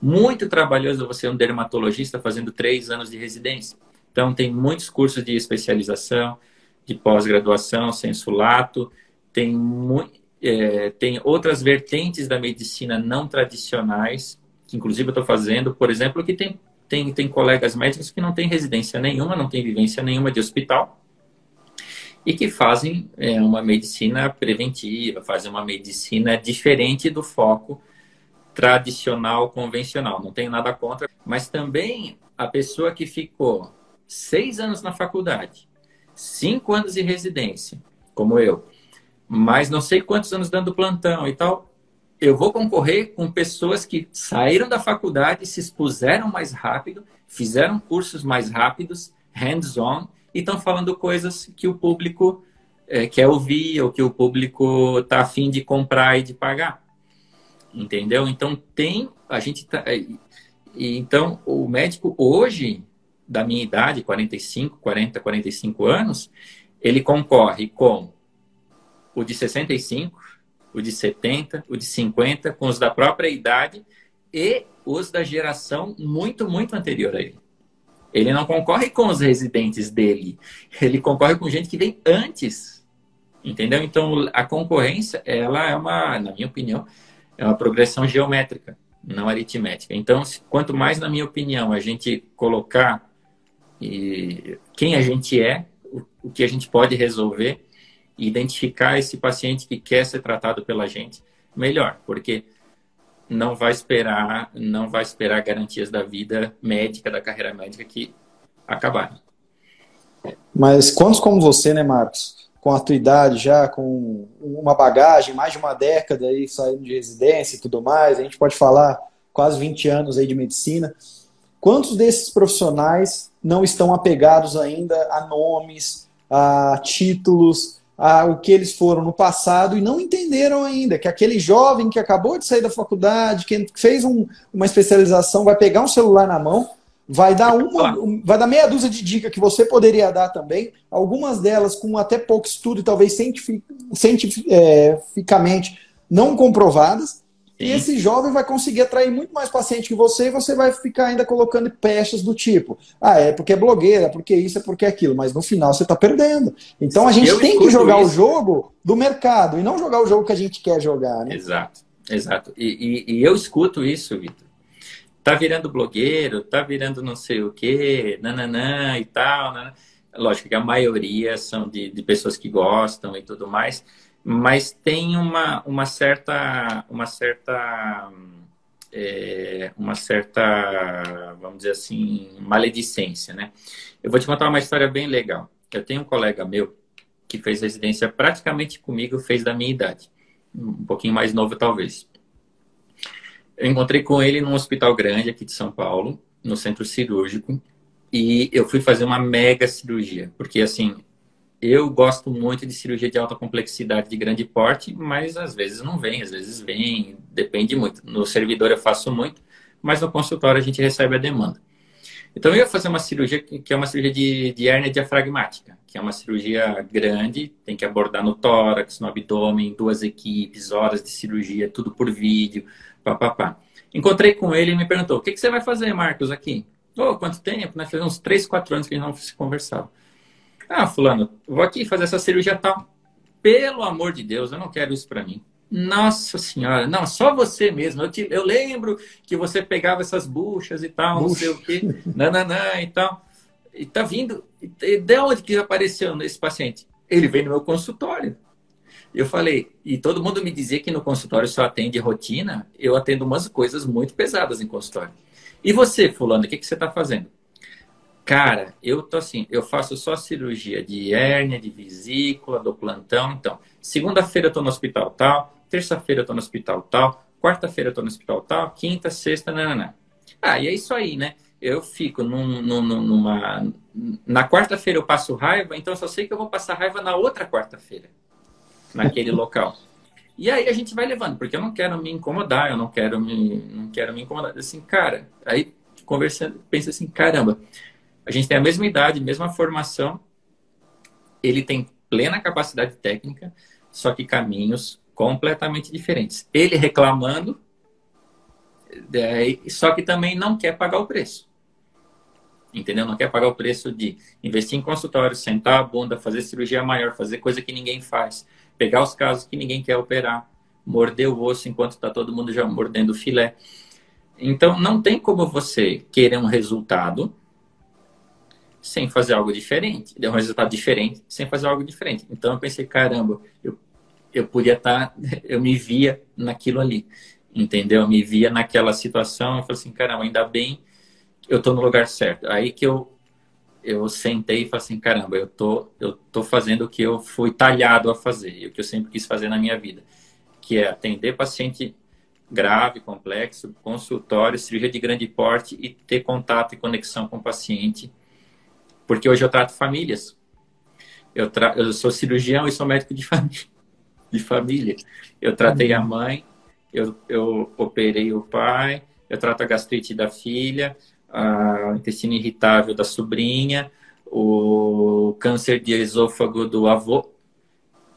Muito trabalhoso você ser um dermatologista fazendo três anos de residência. Então, tem muitos cursos de especialização, de pós-graduação, lato, tem, é, tem outras vertentes da medicina não tradicionais, que inclusive eu estou fazendo, por exemplo, que tem, tem, tem colegas médicos que não têm residência nenhuma, não têm vivência nenhuma de hospital, e que fazem é, uma medicina preventiva, fazem uma medicina diferente do foco tradicional, convencional. Não tenho nada contra, mas também a pessoa que ficou seis anos na faculdade, cinco anos de residência, como eu, mas não sei quantos anos dando plantão e tal, eu vou concorrer com pessoas que saíram da faculdade, se expuseram mais rápido, fizeram cursos mais rápidos, hands-on, e estão falando coisas que o público é, quer ouvir ou que o público está afim de comprar e de pagar. Entendeu? Então tem, a gente tá, então o médico hoje da minha idade, 45, 40, 45 anos, ele concorre com o de 65, o de 70, o de 50, com os da própria idade e os da geração muito, muito anterior a ele. Ele não concorre com os residentes dele, ele concorre com gente que vem antes. Entendeu? Então, a concorrência, ela é uma, na minha opinião, é uma progressão geométrica, não aritmética. Então, quanto mais, na minha opinião, a gente colocar e quem a gente é, o, o que a gente pode resolver, identificar esse paciente que quer ser tratado pela gente, melhor, porque não vai esperar, não vai esperar garantias da vida médica, da carreira médica que acabaram. Mas quantos como você, né, Marcos? Com a tua idade já, com uma bagagem, mais de uma década aí saindo de residência e tudo mais, a gente pode falar quase 20 anos aí de medicina. Quantos desses profissionais não estão apegados ainda a nomes, a títulos, a o que eles foram no passado e não entenderam ainda que aquele jovem que acabou de sair da faculdade, que fez um, uma especialização, vai pegar um celular na mão, vai dar uma, vai dar meia dúzia de dicas que você poderia dar também, algumas delas com até pouco estudo e talvez cientificamente não comprovadas, e esse jovem vai conseguir atrair muito mais paciente que você e você vai ficar ainda colocando peças do tipo, ah, é porque é blogueira, é porque isso, é porque é aquilo, mas no final você está perdendo. Então a gente eu tem que jogar isso. o jogo do mercado e não jogar o jogo que a gente quer jogar. Né? Exato, exato. E, e, e eu escuto isso, Vitor. Tá virando blogueiro, tá virando não sei o quê, nananã e tal. Nananã. Lógico que a maioria são de, de pessoas que gostam e tudo mais mas tem uma, uma certa uma certa é, uma certa vamos dizer assim maledicência né? Eu vou te contar uma história bem legal eu tenho um colega meu que fez residência praticamente comigo fez da minha idade. Um pouquinho mais novo talvez. Eu encontrei com ele num hospital grande aqui de São Paulo no centro cirúrgico e eu fui fazer uma mega cirurgia porque assim eu gosto muito de cirurgia de alta complexidade de grande porte, mas às vezes não vem, às vezes vem, depende muito. No servidor eu faço muito, mas no consultório a gente recebe a demanda. Então eu ia fazer uma cirurgia que é uma cirurgia de, de hérnia diafragmática, que é uma cirurgia grande, tem que abordar no tórax, no abdômen, duas equipes, horas de cirurgia, tudo por vídeo, papapá. Encontrei com ele e me perguntou: o que, que você vai fazer, Marcos, aqui? Oh, quanto tempo? Nós fizemos uns 3, 4 anos que a gente não se conversava. Ah, fulano, vou aqui fazer essa cirurgia tal. Pelo amor de Deus, eu não quero isso para mim. Nossa senhora, não, só você mesmo. Eu, te, eu lembro que você pegava essas buchas e tal, Buxa. não sei o quê, nananã e tal. E tá vindo. De onde que apareceu esse paciente? Ele veio no meu consultório. Eu falei, e todo mundo me dizia que no consultório só atende rotina, eu atendo umas coisas muito pesadas em consultório. E você, fulano, o que, que você está fazendo? Cara, eu tô assim, eu faço só cirurgia de hérnia, de vesícula, do plantão. Então, segunda-feira eu tô no hospital tal, terça-feira eu tô no hospital tal, quarta-feira eu tô no hospital tal, quinta, sexta, nananã. Ah, e é isso aí, né? Eu fico num, num, numa. Na quarta-feira eu passo raiva, então eu só sei que eu vou passar raiva na outra quarta-feira, naquele local. E aí a gente vai levando, porque eu não quero me incomodar, eu não quero me, não quero me incomodar. Assim, cara, aí conversando, pensa assim, caramba, a gente tem a mesma idade, mesma formação, ele tem plena capacidade técnica, só que caminhos completamente diferentes. Ele reclamando, é, só que também não quer pagar o preço. Entendeu? Não quer pagar o preço de investir em consultório, sentar a bunda, fazer cirurgia maior, fazer coisa que ninguém faz, pegar os casos que ninguém quer operar, morder o osso enquanto está todo mundo já mordendo o filé. Então, não tem como você querer um resultado sem fazer algo diferente. Deu um resultado diferente sem fazer algo diferente. Então eu pensei, caramba, eu, eu podia estar, tá, eu me via naquilo ali, entendeu? Eu me via naquela situação. Eu falei assim, caramba, ainda bem eu estou no lugar certo. Aí que eu eu sentei e falei assim, caramba, eu tô eu tô fazendo o que eu fui talhado a fazer, o que eu sempre quis fazer na minha vida, que é atender paciente grave, complexo, consultório, cirurgia de grande porte e ter contato e conexão com o paciente porque hoje eu trato famílias. Eu, tra... eu sou cirurgião e sou médico de família. De família. Eu tratei a mãe, eu, eu operei o pai, eu trato a gastrite da filha, o intestino irritável da sobrinha, o câncer de esôfago do avô.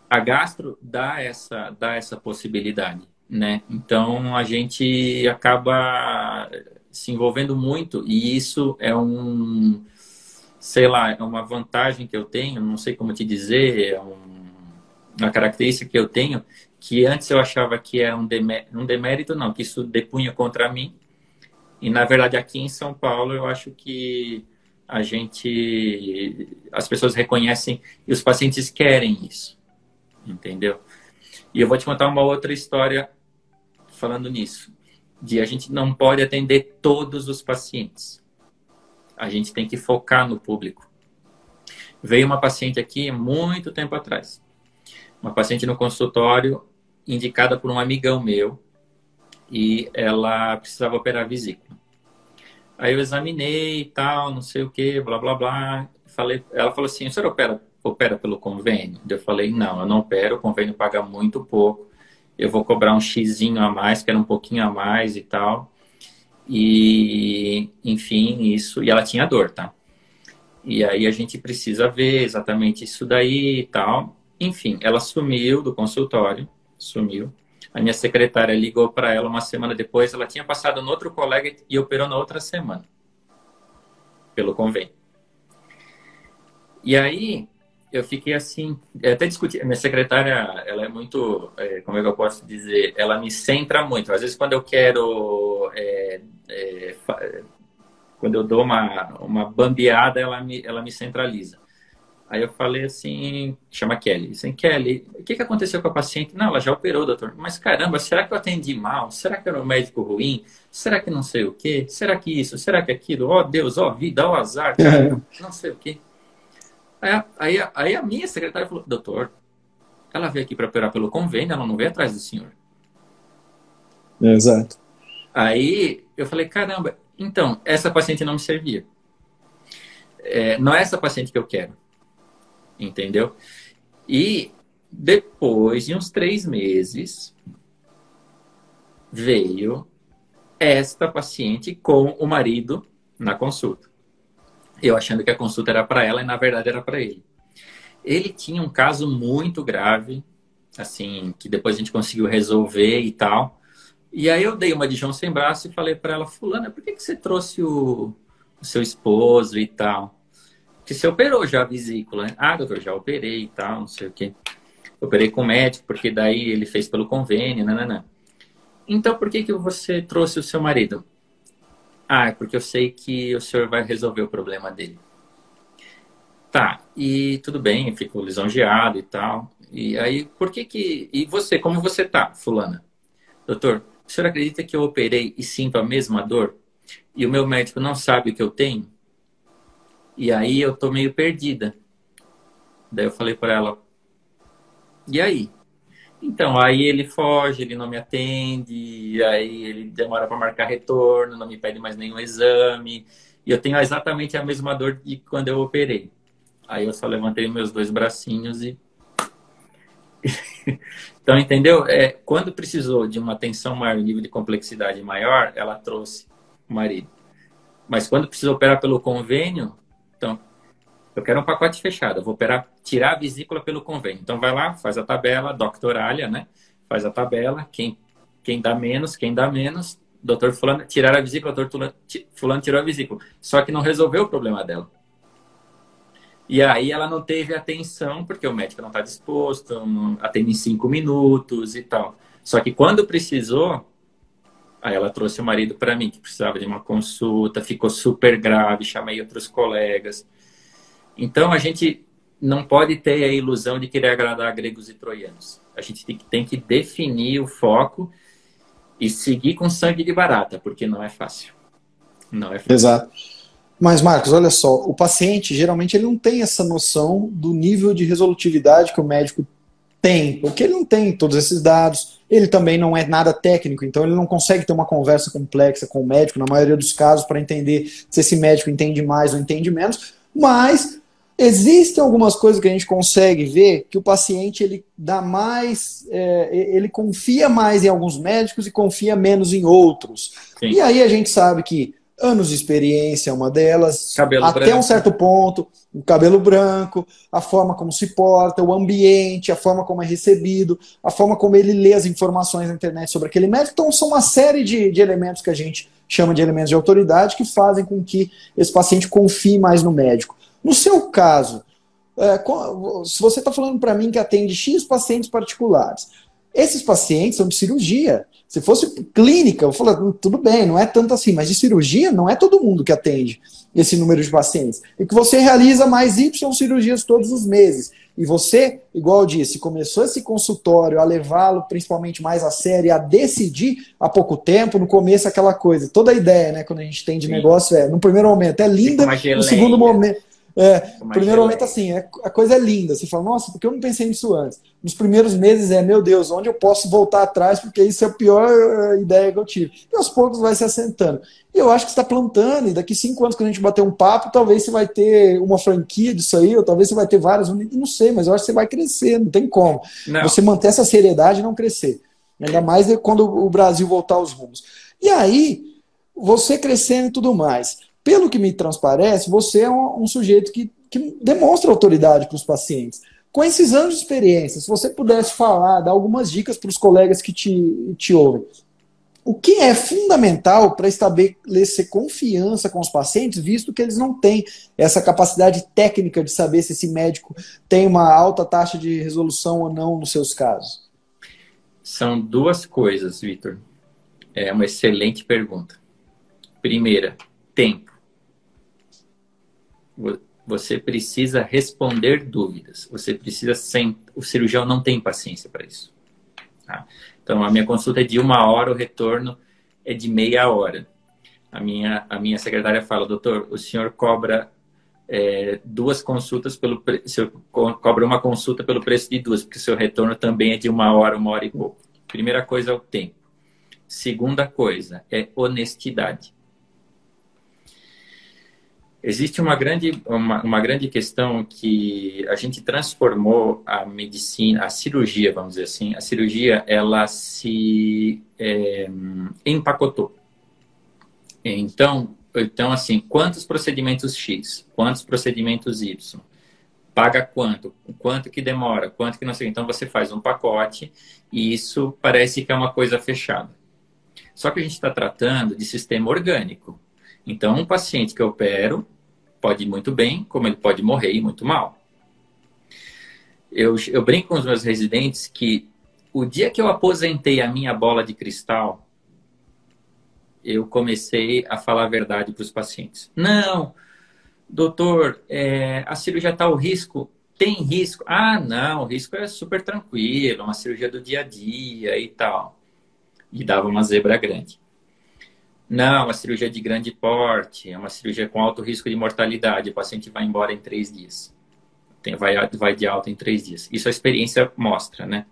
A gastro dá essa, dá essa possibilidade, né? Então a gente acaba se envolvendo muito e isso é um sei lá, é uma vantagem que eu tenho, não sei como te dizer, é um, uma característica que eu tenho, que antes eu achava que é um, demérito, um demérito, não, que isso depunha contra mim. E, na verdade, aqui em São Paulo, eu acho que a gente, as pessoas reconhecem e os pacientes querem isso, entendeu? E eu vou te contar uma outra história falando nisso, de a gente não pode atender todos os pacientes. A gente tem que focar no público. Veio uma paciente aqui muito tempo atrás. Uma paciente no consultório indicada por um amigão meu e ela precisava operar a vesícula. Aí eu examinei e tal, não sei o que, blá blá blá. Falei, ela falou assim: o senhor opera, opera pelo convênio? Eu falei: não, eu não opero, o convênio paga muito pouco. Eu vou cobrar um xizinho a mais, que era um pouquinho a mais e tal. E, enfim, isso. E ela tinha dor, tá? E aí a gente precisa ver exatamente isso daí e tal. Enfim, ela sumiu do consultório, sumiu. A minha secretária ligou para ela uma semana depois. Ela tinha passado no outro colega e operou na outra semana, pelo convênio. E aí eu fiquei assim, até discuti. Minha secretária, ela é muito, é, como é que eu posso dizer? Ela me centra muito. Às vezes, quando eu quero, é, é, quando eu dou uma, uma bambeada, ela me, ela me centraliza. Aí eu falei assim, chama Kelly. Assim, Kelly, o que, que aconteceu com a paciente? Não, ela já operou, doutor. Mas caramba, será que eu atendi mal? Será que era um médico ruim? Será que não sei o quê? Será que isso? Será que aquilo? Ó oh, Deus, ó oh, vida, ó oh, azar, não sei o quê. Aí, aí, aí a minha secretária falou, doutor, ela veio aqui para operar pelo convênio, ela não veio atrás do senhor. Exato. Aí eu falei, caramba, então, essa paciente não me servia. É, não é essa paciente que eu quero entendeu? E depois de uns três meses, veio esta paciente com o marido na consulta. Eu achando que a consulta era para ela e na verdade era para ele. Ele tinha um caso muito grave, assim, que depois a gente conseguiu resolver e tal. E aí eu dei uma de João sem braço e falei para ela, fulana, por que, que você trouxe o, o seu esposo e tal? que você operou já a vesícula, né? Ah, doutor, já operei e tal, não sei o quê. Operei com o médico, porque daí ele fez pelo convênio, nananã. Então, por que, que você trouxe o seu marido? Ah, é porque eu sei que o senhor vai resolver o problema dele. Tá, e tudo bem, fico lisonjeado e tal. E aí, por que que... E você, como você tá, fulana? Doutor, o senhor acredita que eu operei e sinto a mesma dor? E o meu médico não sabe o que eu tenho? E aí eu tô meio perdida. Daí eu falei para ela: "E aí?" Então, aí ele foge, ele não me atende, aí ele demora para marcar retorno, não me pede mais nenhum exame. E eu tenho exatamente a mesma dor de quando eu operei. Aí eu só levantei meus dois bracinhos e. então, entendeu? É, quando precisou de uma atenção maior, um nível de complexidade maior, ela trouxe o marido. Mas quando precisou operar pelo convênio, eu quero um pacote fechado. Eu vou operar, tirar a vesícula pelo convênio. Então, vai lá, faz a tabela, doctoralha, né? Faz a tabela, quem, quem dá menos, quem dá menos. Doutor fulano, tirar a vesícula, doutor fulano tirou a vesícula. Só que não resolveu o problema dela. E aí ela não teve atenção, porque o médico não está disposto, atende em cinco minutos e tal. Só que quando precisou, Aí ela trouxe o marido para mim, que precisava de uma consulta, ficou super grave, chamei outros colegas. Então a gente não pode ter a ilusão de querer agradar gregos e troianos. A gente tem que, definir o foco e seguir com sangue de barata, porque não é fácil. Não é fácil. Exato. Mas, Marcos, olha só, o paciente geralmente ele não tem essa noção do nível de resolutividade que o médico tem, porque ele não tem todos esses dados, ele também não é nada técnico, então ele não consegue ter uma conversa complexa com o médico, na maioria dos casos, para entender se esse médico entende mais ou entende menos, mas existem algumas coisas que a gente consegue ver que o paciente ele dá mais, é, ele confia mais em alguns médicos e confia menos em outros. Sim. E aí a gente sabe que anos de experiência é uma delas, cabelo até branco. um certo ponto, o cabelo branco, a forma como se porta, o ambiente, a forma como é recebido, a forma como ele lê as informações na internet sobre aquele médico. Então, são uma série de, de elementos que a gente chama de elementos de autoridade que fazem com que esse paciente confie mais no médico. No seu caso, é, se você está falando para mim que atende X pacientes particulares, esses pacientes são de cirurgia. Se fosse clínica, eu falo, tudo bem, não é tanto assim, mas de cirurgia não é todo mundo que atende esse número de pacientes. E que você realiza mais Y cirurgias todos os meses. E você, igual eu disse, começou esse consultório a levá-lo principalmente mais a sério, a decidir há pouco tempo, no começo aquela coisa, toda a ideia, né, quando a gente tem de Sim. negócio é, no primeiro momento é linda, no segundo momento é, primeiro momento, assim, é, a coisa é linda. Você fala, nossa, por que eu não pensei nisso antes? Nos primeiros meses é, meu Deus, onde eu posso voltar atrás, porque isso é a pior eh, ideia que eu tive. E aos poucos vai se assentando. E eu acho que está plantando, e daqui cinco anos, quando a gente bater um papo, talvez você vai ter uma franquia disso aí, ou talvez você vai ter várias, não sei, mas eu acho que você vai crescer, não tem como. Não. Você manter essa seriedade e não crescer. Ainda mais quando o Brasil voltar aos rumos. E aí, você crescendo e tudo mais pelo que me transparece, você é um, um sujeito que, que demonstra autoridade para os pacientes. Com esses anos de experiência, se você pudesse falar, dar algumas dicas para os colegas que te, te ouvem, o que é fundamental para estabelecer confiança com os pacientes, visto que eles não têm essa capacidade técnica de saber se esse médico tem uma alta taxa de resolução ou não nos seus casos? São duas coisas, Vitor. É uma excelente pergunta. Primeira, tempo você precisa responder dúvidas. Você precisa sem o cirurgião não tem paciência para isso. Tá? Então a minha consulta é de uma hora, o retorno é de meia hora. A minha a minha secretária fala, doutor, o senhor cobra é, duas consultas pelo preço, cobra uma consulta pelo preço de duas, porque seu retorno também é de uma hora, uma hora e pouco. Primeira coisa é o tempo. Segunda coisa é honestidade. Existe uma grande, uma, uma, grande questão que a gente transformou a medicina, a cirurgia, vamos dizer assim, a cirurgia, ela se é, empacotou. Então, então, assim, quantos procedimentos X, quantos procedimentos Y, paga quanto, quanto que demora, quanto que não sei. Então, você faz um pacote e isso parece que é uma coisa fechada. Só que a gente está tratando de sistema orgânico. Então, um paciente que eu opero, pode ir muito bem, como ele pode morrer e muito mal. Eu, eu brinco com os meus residentes que o dia que eu aposentei a minha bola de cristal, eu comecei a falar a verdade para os pacientes. Não, doutor, é, a cirurgia está ao risco. Tem risco? Ah, não, o risco é super tranquilo, uma cirurgia do dia a dia e tal. E dava uma zebra grande. Não, uma cirurgia de grande porte, é uma cirurgia com alto risco de mortalidade. O paciente vai embora em três dias. Tem, vai, vai de alta em três dias. Isso a experiência mostra, né?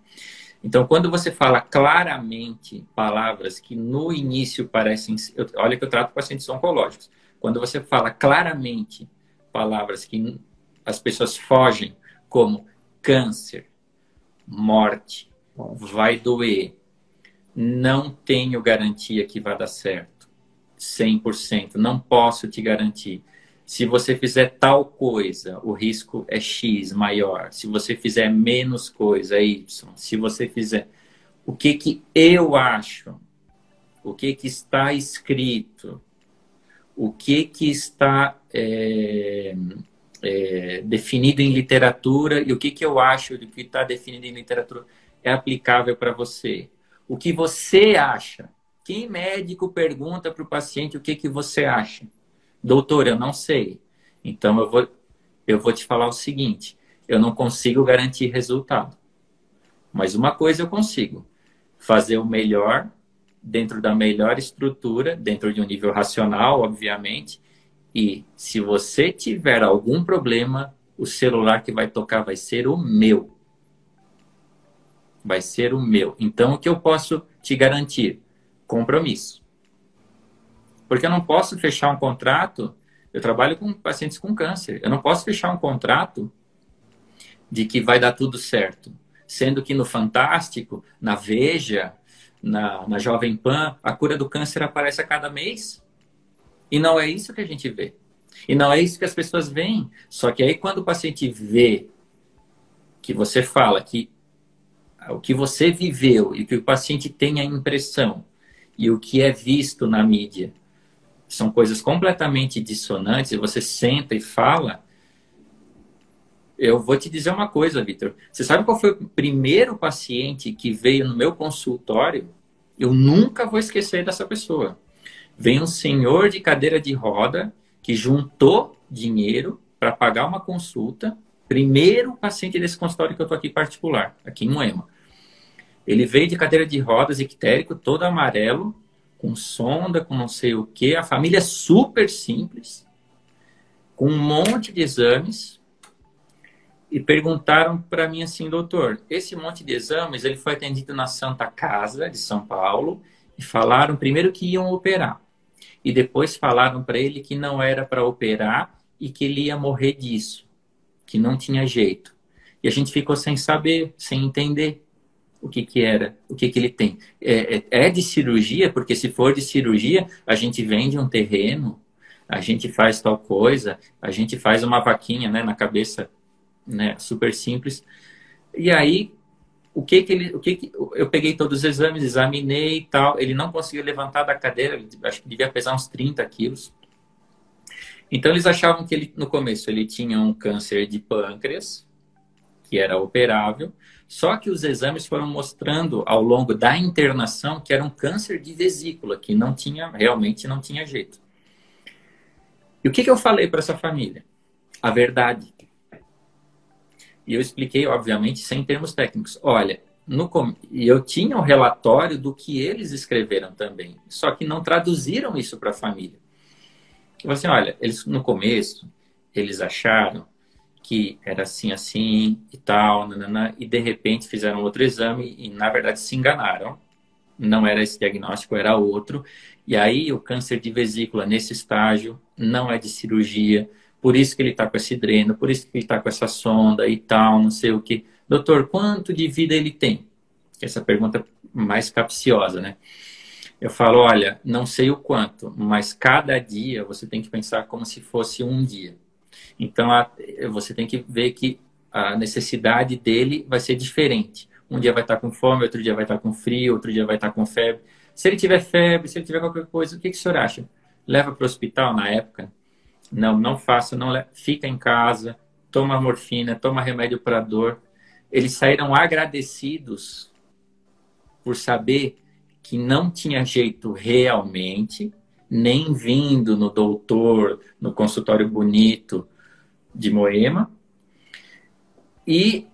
Então, quando você fala claramente palavras que no início parecem. Eu, olha que eu trato pacientes oncológicos. Quando você fala claramente palavras que as pessoas fogem, como câncer, morte, vai doer, não tenho garantia que vai dar certo 100%. Não posso te garantir. Se você fizer tal coisa, o risco é X maior. Se você fizer menos coisa, é Y. Se você fizer. O que, que eu acho? O que, que está escrito? O que, que está é, é, definido em literatura e o que, que eu acho do que está definido em literatura é aplicável para você? O que você acha? Que médico pergunta para o paciente o que, que você acha? Doutor, eu não sei. Então eu vou, eu vou te falar o seguinte: eu não consigo garantir resultado. Mas uma coisa eu consigo: fazer o melhor dentro da melhor estrutura, dentro de um nível racional, obviamente. E se você tiver algum problema, o celular que vai tocar vai ser o meu. Vai ser o meu. Então, o que eu posso te garantir? Compromisso. Porque eu não posso fechar um contrato. Eu trabalho com pacientes com câncer. Eu não posso fechar um contrato de que vai dar tudo certo. Sendo que no Fantástico, na Veja, na, na Jovem Pan, a cura do câncer aparece a cada mês. E não é isso que a gente vê. E não é isso que as pessoas veem. Só que aí, quando o paciente vê que você fala que o que você viveu e que o paciente tem a impressão e o que é visto na mídia. São coisas completamente dissonantes, você senta e fala. Eu vou te dizer uma coisa, Vitor. Você sabe qual foi o primeiro paciente que veio no meu consultório? Eu nunca vou esquecer dessa pessoa. Vem um senhor de cadeira de roda que juntou dinheiro para pagar uma consulta primeiro paciente desse consultório que eu tô aqui particular, aqui em Moema. Ele veio de cadeira de rodas, ictérico, todo amarelo, com sonda, com não sei o que, a família é super simples, com um monte de exames, e perguntaram para mim assim, doutor, esse monte de exames, ele foi atendido na Santa Casa de São Paulo, e falaram primeiro que iam operar, e depois falaram para ele que não era para operar e que ele ia morrer disso, que não tinha jeito. E a gente ficou sem saber, sem entender o que, que era, o que, que ele tem. É, é, é, de cirurgia, porque se for de cirurgia, a gente vende um terreno, a gente faz tal coisa, a gente faz uma vaquinha né, na cabeça, né, super simples. E aí, o que que ele, o que, que eu peguei todos os exames, examinei e tal, ele não conseguiu levantar da cadeira, acho que devia pesar uns 30 quilos. Então eles achavam que ele, no começo, ele tinha um câncer de pâncreas, que era operável, só que os exames foram mostrando ao longo da internação que era um câncer de vesícula, que não tinha, realmente não tinha jeito. E o que, que eu falei para essa família? A verdade. E eu expliquei, obviamente, sem termos técnicos. Olha, no, e eu tinha o um relatório do que eles escreveram também, só que não traduziram isso para a família. Eu falei assim, olha, eles no começo, eles acharam que era assim, assim e tal, nanana, e de repente fizeram outro exame e na verdade se enganaram. Não era esse diagnóstico, era outro. E aí o câncer de vesícula nesse estágio não é de cirurgia, por isso que ele está com esse dreno, por isso que ele está com essa sonda e tal, não sei o que. Doutor, quanto de vida ele tem? Essa pergunta mais capciosa, né? Eu falo, olha, não sei o quanto, mas cada dia você tem que pensar como se fosse um dia. Então, a, você tem que ver que a necessidade dele vai ser diferente. Um dia vai estar com fome, outro dia vai estar com frio, outro dia vai estar com febre. Se ele tiver febre, se ele tiver qualquer coisa, o que, que o senhor acha? Leva para o hospital na época? Não, não faça, não fica em casa, toma morfina, toma remédio para dor. Eles saíram agradecidos por saber que não tinha jeito realmente, nem vindo no doutor, no consultório bonito de Moema, e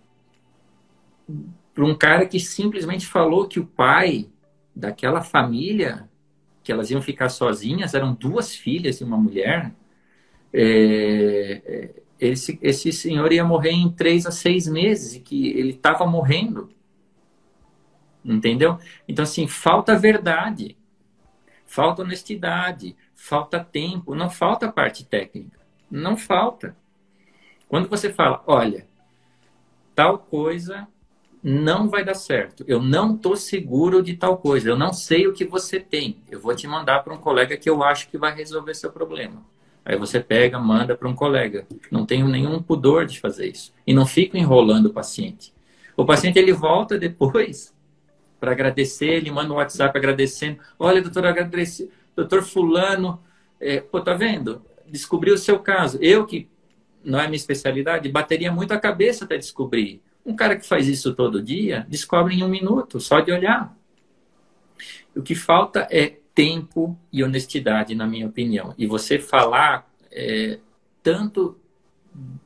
para um cara que simplesmente falou que o pai daquela família, que elas iam ficar sozinhas, eram duas filhas e uma mulher, é, é esse, esse senhor ia morrer em três a seis meses e que ele estava morrendo. Entendeu? Então, assim, falta verdade, falta honestidade, falta tempo, não falta parte técnica. Não falta. Quando você fala, olha, tal coisa não vai dar certo, eu não estou seguro de tal coisa, eu não sei o que você tem, eu vou te mandar para um colega que eu acho que vai resolver seu problema. Aí você pega, manda para um colega. Não tenho nenhum pudor de fazer isso. E não fico enrolando o paciente. O paciente ele volta depois para agradecer, ele manda um WhatsApp agradecendo. Olha, doutor, agradeci, doutor fulano, é, pô, tá vendo? Descobri o seu caso. Eu que não é minha especialidade, bateria muito a cabeça até descobrir. Um cara que faz isso todo dia, descobre em um minuto, só de olhar. O que falta é tempo e honestidade, na minha opinião. E você falar é, tanto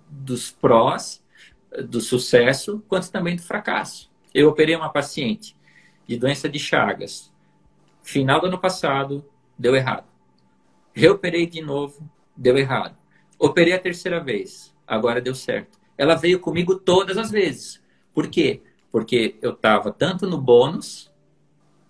dos prós do sucesso, quanto também do fracasso. Eu operei uma paciente de doença de Chagas. Final do ano passado, deu errado. Reoperei de novo, deu errado. Operei a terceira vez, agora deu certo. Ela veio comigo todas as vezes. Por quê? Porque eu estava tanto no bônus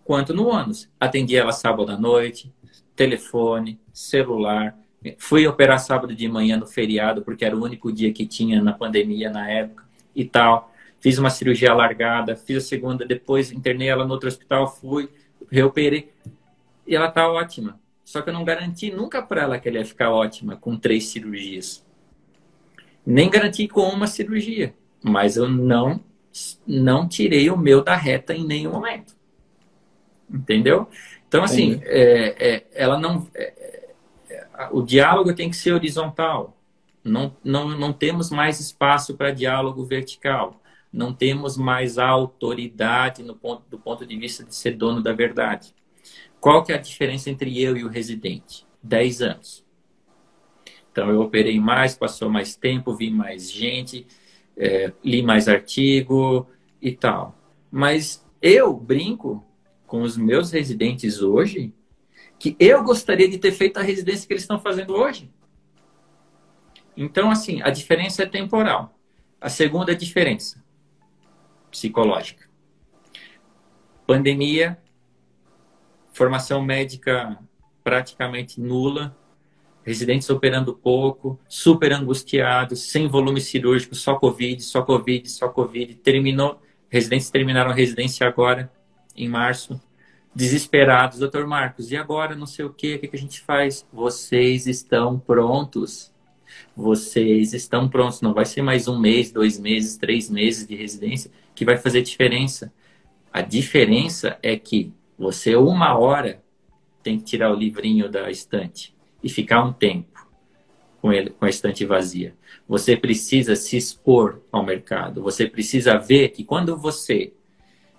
quanto no ônus. Atendi ela sábado à noite, telefone, celular. Fui operar sábado de manhã no feriado, porque era o único dia que tinha na pandemia na época e tal fiz uma cirurgia alargada, fiz a segunda, depois internei ela no outro hospital, fui, reoperei. E ela tá ótima. Só que eu não garanti nunca para ela que ela ia ficar ótima com três cirurgias. Nem garanti com uma cirurgia. Mas eu não, não tirei o meu da reta em nenhum momento. Entendeu? Então, assim, é, é, ela não. É, é, o diálogo tem que ser horizontal. Não, não, não temos mais espaço para diálogo vertical não temos mais autoridade no ponto, do ponto de vista de ser dono da verdade. Qual que é a diferença entre eu e o residente? Dez anos. Então eu operei mais, passou mais tempo, vi mais gente, é, li mais artigo e tal. Mas eu brinco com os meus residentes hoje que eu gostaria de ter feito a residência que eles estão fazendo hoje. Então, assim, a diferença é temporal. A segunda diferença, psicológica. Pandemia, formação médica praticamente nula, residentes operando pouco, super angustiados, sem volume cirúrgico, só Covid, só Covid, só Covid. Terminou, residentes terminaram a residência agora, em março, desesperados. Doutor Marcos, e agora não sei o quê, o que, que a gente faz? Vocês estão prontos. Vocês estão prontos. Não vai ser mais um mês, dois meses, três meses de residência que vai fazer diferença. A diferença é que você, uma hora, tem que tirar o livrinho da estante e ficar um tempo com, ele, com a estante vazia. Você precisa se expor ao mercado. Você precisa ver que quando você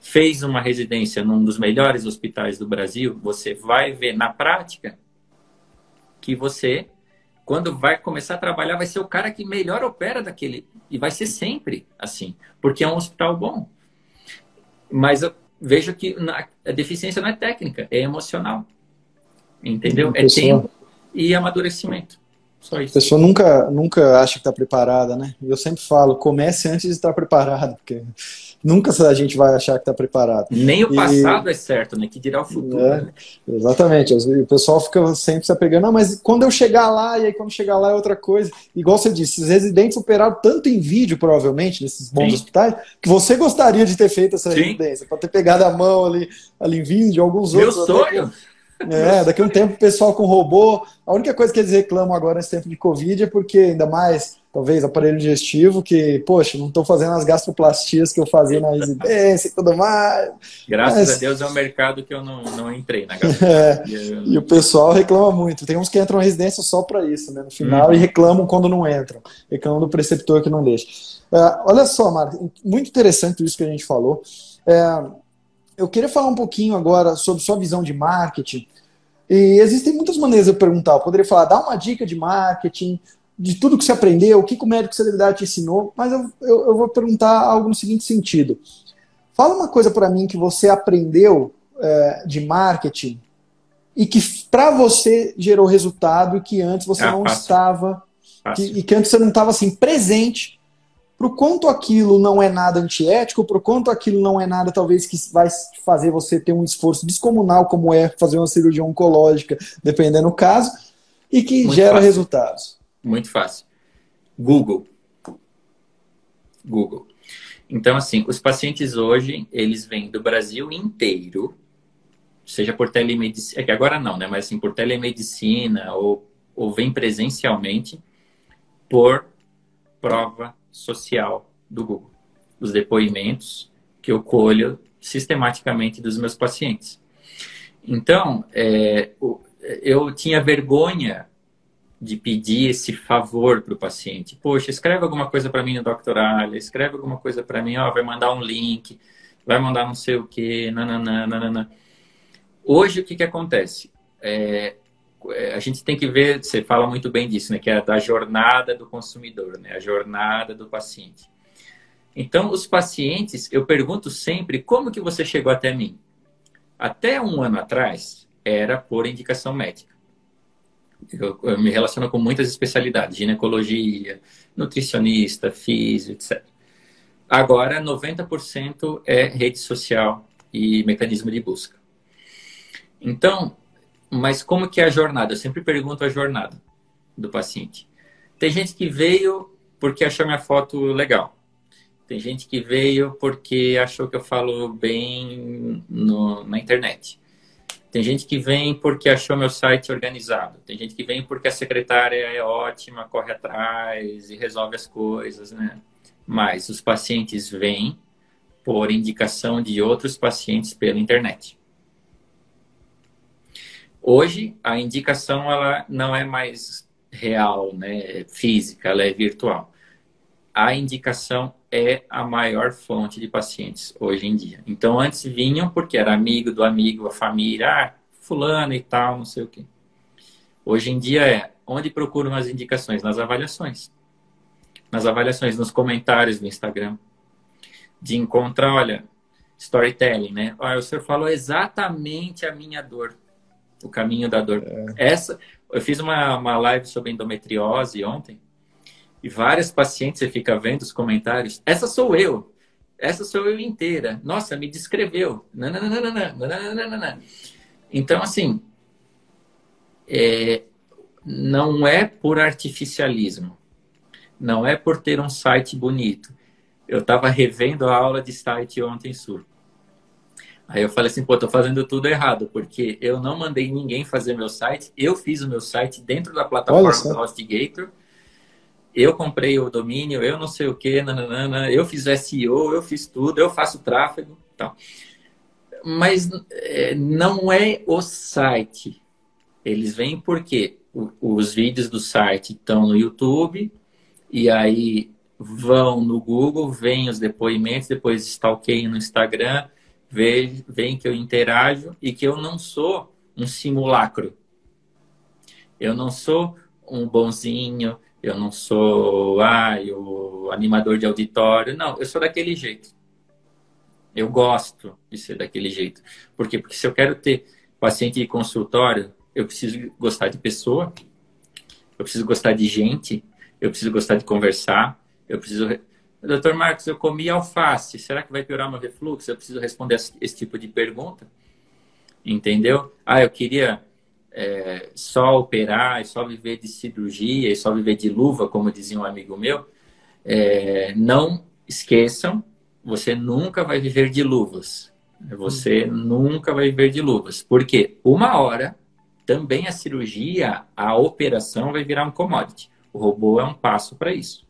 fez uma residência num dos melhores hospitais do Brasil, você vai ver na prática que você, quando vai começar a trabalhar, vai ser o cara que melhor opera daquele. E vai ser sempre assim, porque é um hospital bom. Mas eu vejo que a deficiência não é técnica, é emocional. Entendeu? É tempo e amadurecimento. Só isso. A pessoa nunca, nunca acha que está preparada, né? Eu sempre falo, comece antes de estar preparado, porque nunca a gente vai achar que está preparado. Nem o passado e... é certo, né? Que dirá o futuro. É, né? Exatamente. O pessoal fica sempre se apegando, ah, mas quando eu chegar lá, e aí quando chegar lá é outra coisa. Igual você disse, os residentes operaram tanto em vídeo, provavelmente, nesses bons Sim. hospitais, que você gostaria de ter feito essa Sim. residência, para ter pegado a mão ali, ali em vídeo, alguns Meu outros. Meu sonho! Até, é, daqui a um tempo o pessoal com robô. A única coisa que eles reclamam agora nesse tempo de Covid é porque, ainda mais, talvez, aparelho digestivo, que, poxa, não estou fazendo as gastroplastias que eu fazia na residência e tudo mais. Graças Mas... a Deus é um mercado que eu não, não entrei na gastroplastia. É, e o pessoal reclama muito. Tem uns que entram na residência só para isso, né? No final, uhum. e reclamam quando não entram. Reclamam do preceptor que não deixa. Uh, olha só, Marco, muito interessante isso que a gente falou. É, eu queria falar um pouquinho agora sobre sua visão de marketing. E existem muitas maneiras de eu perguntar. Eu poderia falar, dá uma dica de marketing, de tudo que você aprendeu, o que, o médico celebridade te ensinou, mas eu, eu, eu, vou perguntar algo no seguinte sentido. Fala uma coisa para mim que você aprendeu é, de marketing e que para você gerou resultado e que antes você é, não fácil. estava, que, e que antes você não estava assim presente para o quanto aquilo não é nada antiético, para o quanto aquilo não é nada, talvez, que vai fazer você ter um esforço descomunal, como é fazer uma cirurgia oncológica, dependendo do caso, e que Muito gera fácil. resultados. Muito fácil. Google. Google. Então, assim, os pacientes hoje, eles vêm do Brasil inteiro, seja por telemedicina, é que agora não, né? Mas assim, por telemedicina ou, ou vem presencialmente por prova social do Google, os depoimentos que eu colho sistematicamente dos meus pacientes. Então, é, eu tinha vergonha de pedir esse favor para o paciente. Poxa, escreve alguma coisa para mim no doctoral, escreve alguma coisa para mim, ó, vai mandar um link, vai mandar não sei o quê, nananã. Hoje, o que, que acontece? É, a gente tem que ver, você fala muito bem disso, né, que é da jornada do consumidor, né, a jornada do paciente. Então, os pacientes, eu pergunto sempre, como que você chegou até mim? Até um ano atrás, era por indicação médica. Eu, eu me relaciono com muitas especialidades, ginecologia, nutricionista, físico, etc. Agora, 90% é rede social e mecanismo de busca. Então, mas como que é a jornada? Eu sempre pergunto a jornada do paciente. Tem gente que veio porque achou minha foto legal. Tem gente que veio porque achou que eu falo bem no, na internet. Tem gente que vem porque achou meu site organizado. Tem gente que vem porque a secretária é ótima, corre atrás e resolve as coisas, né? Mas os pacientes vêm por indicação de outros pacientes pela internet. Hoje, a indicação ela não é mais real, né, física, ela é virtual. A indicação é a maior fonte de pacientes hoje em dia. Então, antes vinham porque era amigo do amigo, a família, ah, fulano e tal, não sei o quê. Hoje em dia é onde procuram as indicações? Nas avaliações. nas avaliações, nos comentários do Instagram, de encontrar, olha, storytelling, né? Olha, o senhor falou exatamente a minha dor, o caminho da dor. É. Essa, eu fiz uma, uma live sobre endometriose ontem e várias pacientes você fica vendo os comentários. Essa sou eu. Essa sou eu inteira. Nossa, me descreveu. Então, assim, é, não é por artificialismo. Não é por ter um site bonito. Eu estava revendo a aula de site ontem, Sur. Aí eu falei assim, pô, tô fazendo tudo errado, porque eu não mandei ninguém fazer meu site, eu fiz o meu site dentro da plataforma do HostGator, eu comprei o domínio, eu não sei o que, nananana, eu fiz SEO, eu fiz tudo, eu faço tráfego, tal. Mas é, não é o site. Eles vêm porque os vídeos do site estão no YouTube e aí vão no Google, vêm os depoimentos, depois stalkeiam no Instagram, veem que eu interajo e que eu não sou um simulacro. Eu não sou um bonzinho, eu não sou ai, o animador de auditório. Não, eu sou daquele jeito. Eu gosto de ser daquele jeito. Por quê? Porque se eu quero ter paciente de consultório, eu preciso gostar de pessoa, eu preciso gostar de gente, eu preciso gostar de conversar, eu preciso. Doutor Marcos, eu comi alface, será que vai piorar meu refluxo? Eu preciso responder esse tipo de pergunta. Entendeu? Ah, eu queria é, só operar e só viver de cirurgia e só viver de luva, como dizia um amigo meu, é, não esqueçam, você nunca vai viver de luvas. Você uhum. nunca vai viver de luvas. Porque uma hora, também a cirurgia, a operação vai virar um commodity. O robô é um passo para isso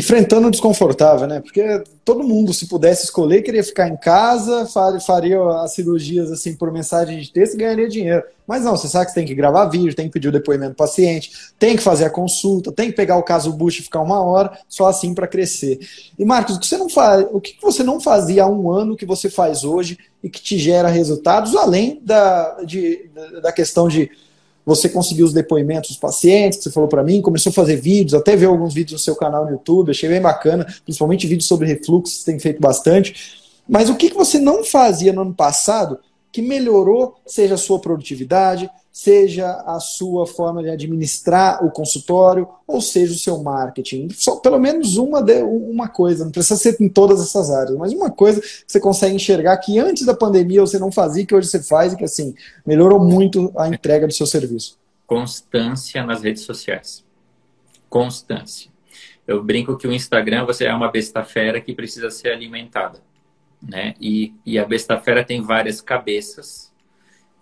enfrentando o desconfortável, né? Porque todo mundo, se pudesse escolher, queria ficar em casa, faria as cirurgias assim por mensagem de texto e ganharia dinheiro. Mas não, você sabe que você tem que gravar vídeo, tem que pedir o depoimento do paciente, tem que fazer a consulta, tem que pegar o caso Bush e ficar uma hora, só assim para crescer. E Marcos, o que você não faz, o que você não fazia há um ano que você faz hoje e que te gera resultados, além da, de, da questão de você conseguiu os depoimentos dos pacientes, que você falou para mim, começou a fazer vídeos, até ver alguns vídeos no seu canal no YouTube, achei bem bacana, principalmente vídeos sobre refluxo, você tem feito bastante. Mas o que, que você não fazia no ano passado que melhorou, seja a sua produtividade, seja a sua forma de administrar o consultório, ou seja o seu marketing. Só pelo menos uma, de, uma coisa, não precisa ser em todas essas áreas, mas uma coisa que você consegue enxergar que antes da pandemia você não fazia, que hoje você faz, e que assim, melhorou muito a entrega do seu serviço. Constância nas redes sociais. Constância. Eu brinco que o Instagram você é uma besta fera que precisa ser alimentada né? E, e a besta fera tem várias cabeças.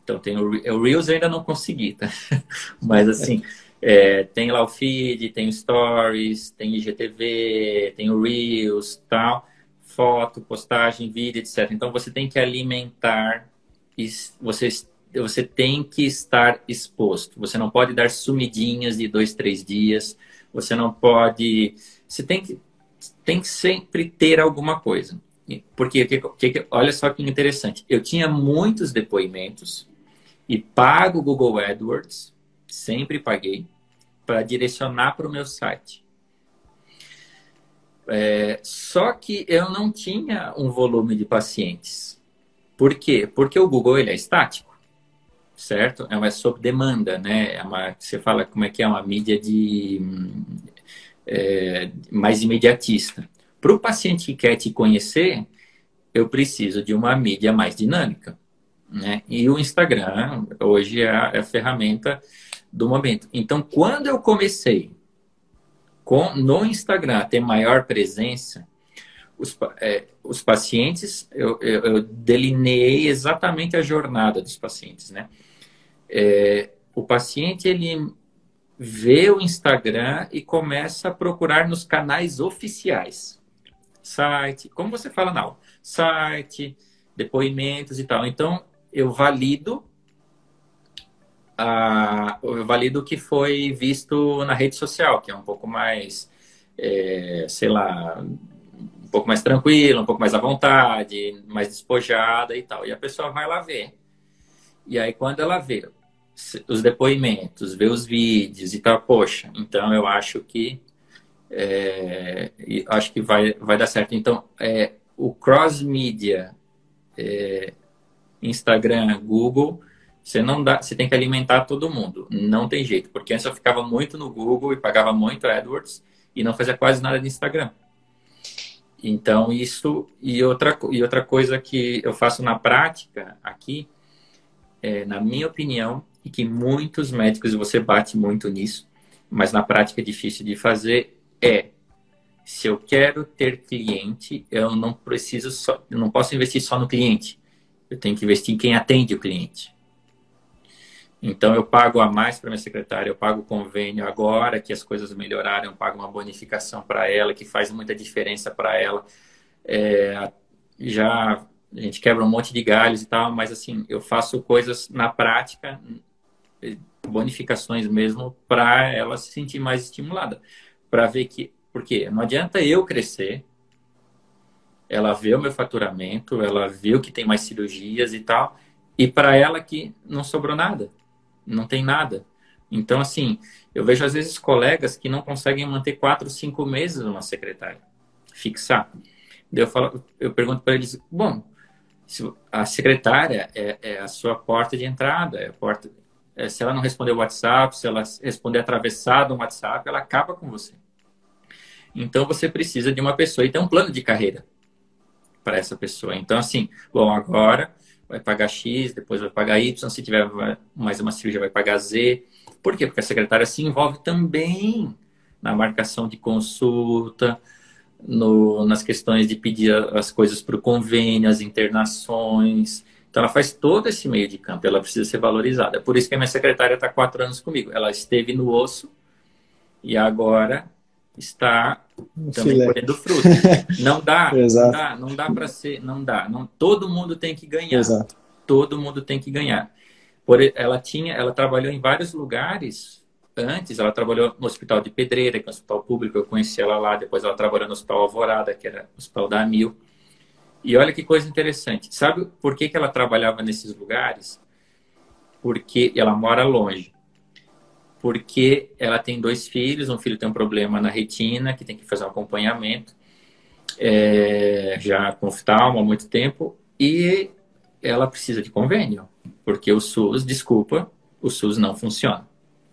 Então tem o, o Reels eu ainda não consegui, tá? Mas assim, é, tem lá o feed, tem o Stories, tem IGTV, tem o Reels, tal, foto, postagem, vídeo, etc. Então você tem que alimentar, você, você tem que estar exposto. Você não pode dar sumidinhas de dois, três dias. Você não pode. Você tem que, tem que sempre ter alguma coisa. Porque, que, que, olha só que interessante. Eu tinha muitos depoimentos e pago o Google AdWords, sempre paguei, para direcionar para o meu site. É, só que eu não tinha um volume de pacientes. Por quê? Porque o Google ele é estático, certo? É uma sob demanda, né? É uma, você fala como é que é uma mídia de é, mais imediatista. Para o paciente que quer te conhecer, eu preciso de uma mídia mais dinâmica. Né? E o Instagram hoje é a, é a ferramenta do momento. Então, quando eu comecei com, no Instagram a ter maior presença, os, é, os pacientes, eu, eu, eu, delineei exatamente a jornada dos pacientes, né? É, o paciente, ele vê o Instagram e começa a procurar nos canais oficiais site, como você fala aula, site, depoimentos e tal. Então, eu valido a, eu valido o que foi visto na rede social, que é um pouco mais, é, sei lá, um pouco mais tranquilo, um pouco mais à vontade, mais despojada e tal. E a pessoa vai lá ver. E aí, quando ela vê os depoimentos, vê os vídeos e tal, poxa, então eu acho que É, acho que vai, vai dar certo. Então, é, o cross-media, é, Instagram, Google, você não dá, você tem que alimentar todo mundo. Não tem jeito, porque antes eu ficava muito no Google e pagava muito AdWords e não fazia quase nada de Instagram. Então, isso e outra, e outra coisa que eu faço na prática aqui, é, na minha opinião, e que muitos médicos, você bate muito nisso, mas na prática é difícil de fazer, é se eu quero ter cliente, eu não preciso só, eu não posso investir só no cliente. Eu tenho que investir em quem atende o cliente. Então, eu pago a mais para minha secretária, eu pago o convênio agora que as coisas melhoraram, eu pago uma bonificação para ela, que faz muita diferença para ela. É, já a gente quebra um monte de galhos e tal, mas assim, eu faço coisas na prática, bonificações mesmo, para ela se sentir mais estimulada. Para ver que. Porque não adianta eu crescer, ela vê o meu faturamento, ela viu que tem mais cirurgias e tal, e para ela que não sobrou nada não tem nada. Então, assim, eu vejo às vezes colegas que não conseguem manter quatro, cinco meses uma secretária, fixar. Eu, falo, eu pergunto para eles, bom, a secretária é, é, a sua porta de entrada, é a porta, é, se ela não responder o WhatsApp, se ela responder atravessado no WhatsApp, ela acaba com você. Então, você precisa de uma pessoa e tem um plano de carreira para essa pessoa. Então, assim, bom, agora vai pagar X, depois vai pagar Y, se tiver mais uma cirurgia vai pagar Z. Por quê? Porque a secretária se envolve também na marcação de consulta, no, nas questões de pedir as coisas para o convênio, as internações. Então, ela faz todo esse meio de campo, ela precisa ser valorizada. É por isso que a minha secretária está quatro anos comigo. Ela esteve no osso e agora está também colhendo fruto. Não dá, não dá, não dá para ser, não dá. Não, todo mundo tem que ganhar. Exato. Todo mundo tem que ganhar. Por, ela tinha, ela trabalhou em vários lugares antes. Ela trabalhou no Hospital de Pedreira, que é um hospital público. Eu conheci ela lá. Depois ela trabalhou no Hospital Alvorada, que era o Hospital da Amil. E olha que coisa interessante. Sabe por que, que ela trabalhava nesses lugares? Porque ela mora longe porque ela tem dois filhos, um filho tem um problema na retina, que tem que fazer um acompanhamento, é, já com oftalmo há muito tempo, e ela precisa de convênio, porque o SUS, desculpa, o SUS não funciona,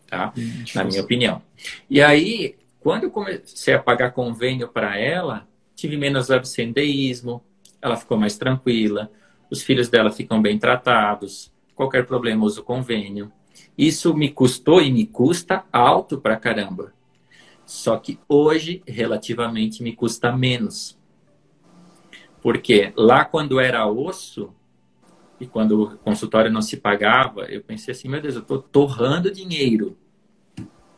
tá? Hum, na minha opinião. E aí, quando eu comecei a pagar convênio para ela, tive menos absenteísmo, ela ficou mais tranquila, os filhos dela ficam bem tratados, qualquer problema usa o convênio. Isso me custou e me custa alto pra caramba. Só que hoje, relativamente, me custa menos. Porque lá quando era osso, e quando o consultório não se pagava, eu pensei assim, meu Deus, eu estou torrando dinheiro,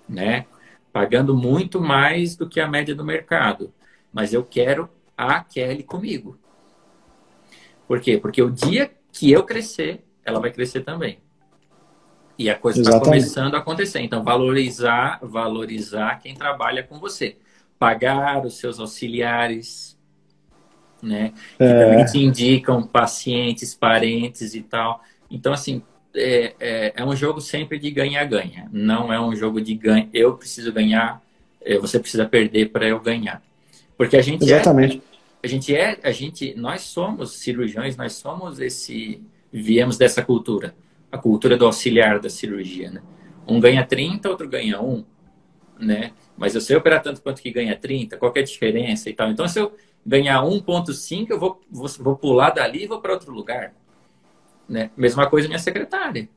né? Pagando muito mais do que a média do mercado. Mas eu quero a Kelly comigo. Por quê? Porque o dia que eu crescer, ela vai crescer também. E a coisa está começando a acontecer. Então, valorizar, valorizar quem trabalha com você. Pagar os seus auxiliares, né? Que é. também te indicam pacientes, parentes e tal. Então, assim, é, é, é um jogo sempre de ganha-ganha. Não é um jogo de ganha. Eu preciso ganhar, é, você precisa perder para eu ganhar. Porque a gente é Exatamente. É, a gente é, a gente, nós somos cirurgiões, nós somos esse, viemos dessa cultura a cultura do auxiliar da cirurgia, né? Um ganha 30, outro ganha 1, né? Mas eu sei operar tanto quanto que ganha 30, qual é a diferença e tal. Então, se eu ganhar 1.5, eu vou, vou, vou pular dali e vou para outro lugar. Né? Mesma coisa minha secretária.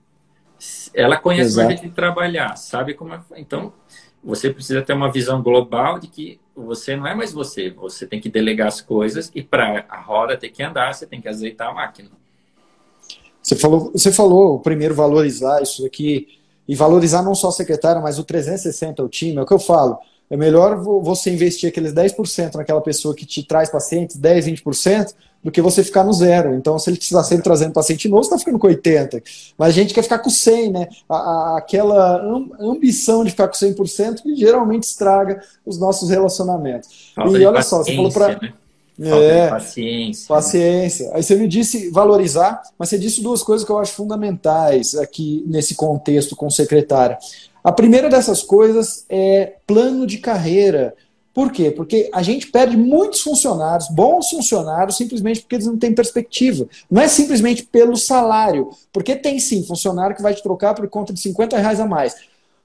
Ela conhece Exato. jeito de trabalhar, sabe como é. Então, você precisa ter uma visão global de que você não é mais você. Você tem que delegar as coisas e para a roda ter que andar, você tem que azeitar a máquina. Você falou, você falou primeiro valorizar isso aqui, e valorizar não só a secretária, mas o 360, o time, é o que eu falo. É melhor você investir aqueles 10% naquela pessoa que te traz pacientes, 10, 20%, do que você ficar no zero. Então, se ele está sempre trazendo paciente novo, você está ficando com 80%. Mas a gente quer ficar com 100%, né? A, a, aquela ambição de ficar com 100% que geralmente estraga os nossos relacionamentos. Falta e olha só, você falou para. Né? É, paciência. Paciência. Aí você me disse valorizar, mas você disse duas coisas que eu acho fundamentais aqui nesse contexto com secretária. A primeira dessas coisas é plano de carreira. Por quê? Porque a gente perde muitos funcionários, bons funcionários, simplesmente porque eles não têm perspectiva. Não é simplesmente pelo salário, porque tem sim funcionário que vai te trocar por conta de 50 reais a mais.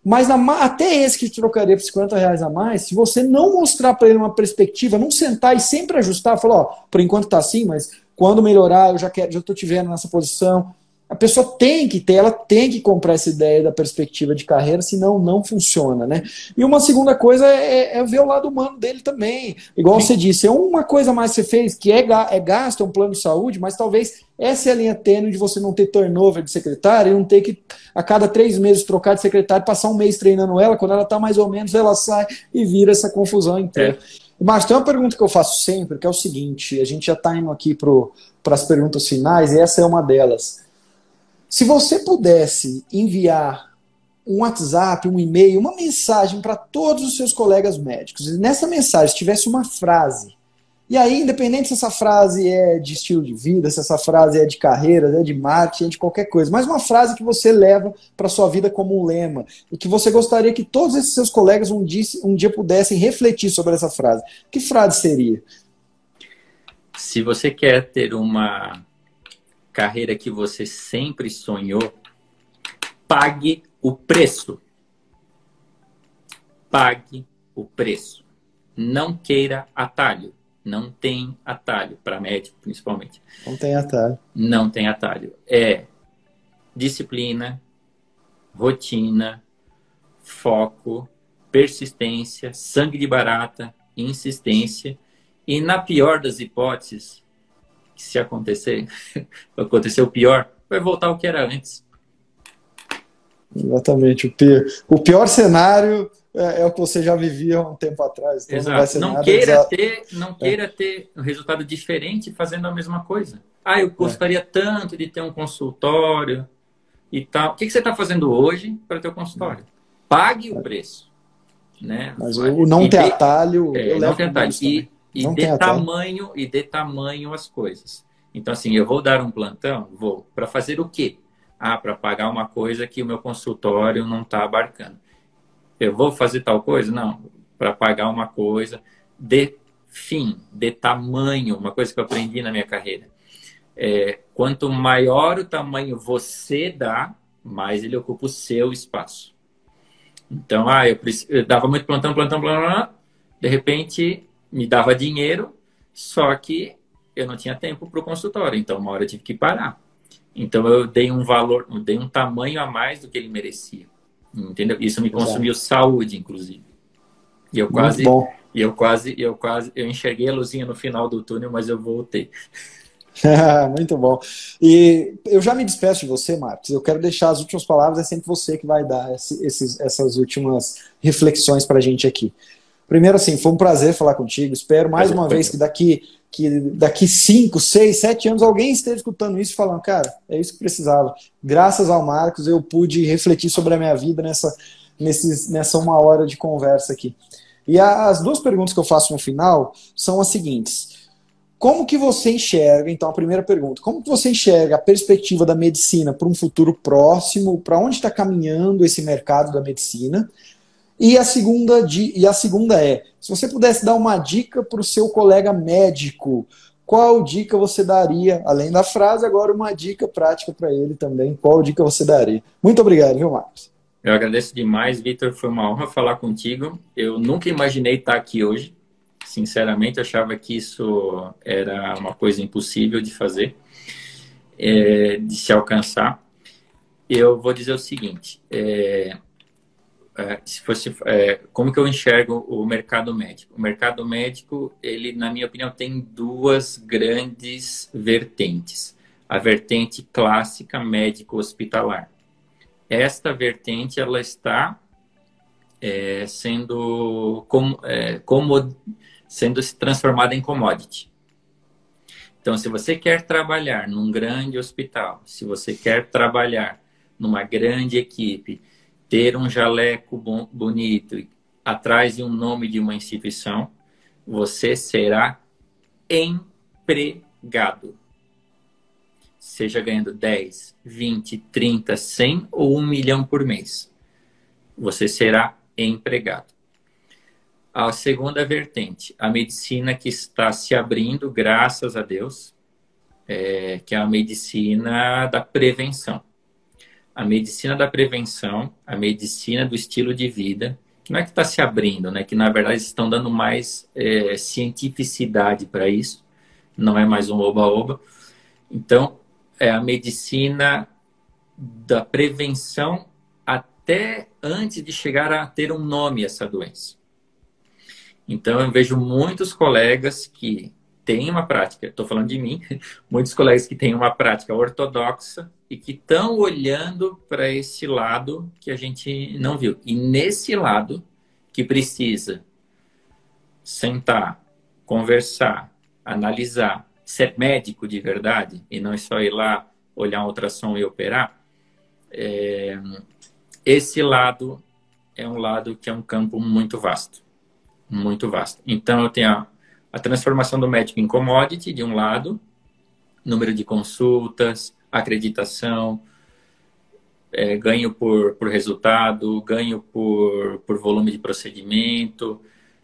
Mas na, até esse que te trocaria por 50 reais a mais, se você não mostrar para ele uma perspectiva, não sentar e sempre ajustar, falar, ó, por enquanto tá assim, mas quando melhorar, eu já quero, já estou te vendo nessa posição, a pessoa tem que ter, ela tem que comprar essa ideia da perspectiva de carreira, senão não funciona, né? E uma segunda coisa é, é ver o lado humano dele também. Igual Sim. você disse, é uma coisa mais que você fez, que é, é gasto, é um plano de saúde, mas talvez essa é a linha tênue de você não ter turnover de secretária e não ter que, a cada três meses, trocar de secretária, passar um mês treinando ela, quando ela está mais ou menos, ela sai e vira essa confusão inteira. É. Mas tem uma pergunta que eu faço sempre, que é o seguinte: a gente já está indo aqui para as perguntas finais, e essa é uma delas. Se você pudesse enviar um WhatsApp, um e-mail, uma mensagem para todos os seus colegas médicos, e nessa mensagem tivesse uma frase, e aí, independente se essa frase é de estilo de vida, se essa frase é de carreira, é de marketing, é de qualquer coisa, mas uma frase que você leva para sua vida como um lema e que você gostaria que todos esses seus colegas um dia, um dia pudessem refletir sobre essa frase. Que frase seria? Se você quer ter uma carreira que você sempre sonhou, pague o preço. Pague o preço. Não queira atalho. Não tem atalho, para médico principalmente. Não tem atalho. Não tem atalho. É disciplina, rotina, foco, persistência, sangue de barata, insistência e, na pior das hipóteses, que se acontecer, acontecer o pior, vai voltar ao que era antes. Exatamente. O pior, o pior cenário é, é, o que você já vivia um tempo atrás. Então Exato. Não, não queira ter, não é. queira é. ter um resultado diferente fazendo a mesma coisa. Ah, eu gostaria é. tanto de ter um consultório e tal. O que, que você está fazendo hoje para ter o um consultório? Pague o preço. Né? Mas o não ter atalho. É, não ter atalho. E, e não dê tamanho e dê tamanho às coisas. Então, assim, eu vou dar um plantão? Vou. Para fazer o quê? Ah, para pagar uma coisa que o meu consultório não está abarcando. Eu vou fazer tal coisa? Não. Para pagar uma coisa. De fim, de tamanho, uma coisa que eu aprendi na minha carreira. É, quanto maior o tamanho você dá, mais ele ocupa o seu espaço. Então, ah, eu, eu dava muito plantão, plantão, plantão, de repente me dava dinheiro, só que eu não tinha tempo para o consultório, então uma hora eu tive que parar. Então eu dei um valor, eu dei um tamanho a mais do que ele merecia. Entendeu? Isso me consumiu Exato. saúde, inclusive. E eu quase, e eu quase, eu quase, eu enxerguei a luzinha no final do túnel, mas eu voltei. Muito bom. E eu já me despeço de você, Marcos. Eu quero deixar as últimas palavras, é sempre você que vai dar esses, essas últimas reflexões para a gente aqui. Primeiro, assim, foi um prazer falar contigo. Espero mais uma vez que daqui que daqui 5, 6, 7 anos alguém esteja escutando isso e falando, cara, é isso que precisava. Graças ao Marcos, eu pude refletir sobre a minha vida nessa, nesses, nessa uma hora de conversa aqui. E as duas perguntas que eu faço no final são as seguintes. Como que você enxerga, então a primeira pergunta, como que você enxerga a perspectiva da medicina para um futuro próximo, para onde está caminhando esse mercado da medicina? E a segunda, e a segunda é, se você pudesse dar uma dica para o seu colega médico, qual dica você daria, além da frase, agora uma dica prática para ele também, qual dica você daria? Muito obrigado, viu, Marcos? Eu agradeço demais, Vitor, foi uma honra falar contigo. Eu nunca imaginei estar aqui hoje. Sinceramente, achava que isso era uma coisa impossível de fazer, é, de se alcançar. Eu vou dizer o seguinte: é, é, se fosse é, como que eu enxergo o mercado médico? O mercado médico ele na minha opinião tem duas grandes vertentes. A vertente clássica médico hospitalar esta vertente ela está é, sendo como, é, como sendo se transformada em commodity. Então se você quer trabalhar num grande hospital se você quer trabalhar numa grande equipe ter um jaleco bom, bonito atrás de um nome de uma instituição, você será empregado. Seja ganhando 10, 20, 30, 100 ou 1 milhão por mês. Você será empregado. a segunda vertente, a medicina que está se abrindo, graças a Deus, é, que é a medicina da prevenção. A medicina da prevenção, a medicina do estilo de vida, que não é que está se abrindo, né? que na verdade estão dando mais é, cientificidade para isso, não é mais um oba-oba. Então, é a medicina da prevenção até antes de chegar a ter um nome essa doença. Então, eu vejo muitos colegas que têm uma prática, estou falando de mim, muitos colegas que têm uma prática ortodoxa e que estão olhando para esse lado que a gente não viu. E nesse lado, que precisa sentar, conversar, analisar, ser médico de verdade e não só ir lá olhar um ultrassom e operar, é, esse lado é um lado que é um campo muito vasto muito vasto. Então, eu tenho a, transformação do médico em commodity, de um lado, número de consultas, acreditação, é, ganho por, por resultado, ganho por, por volume de procedimento,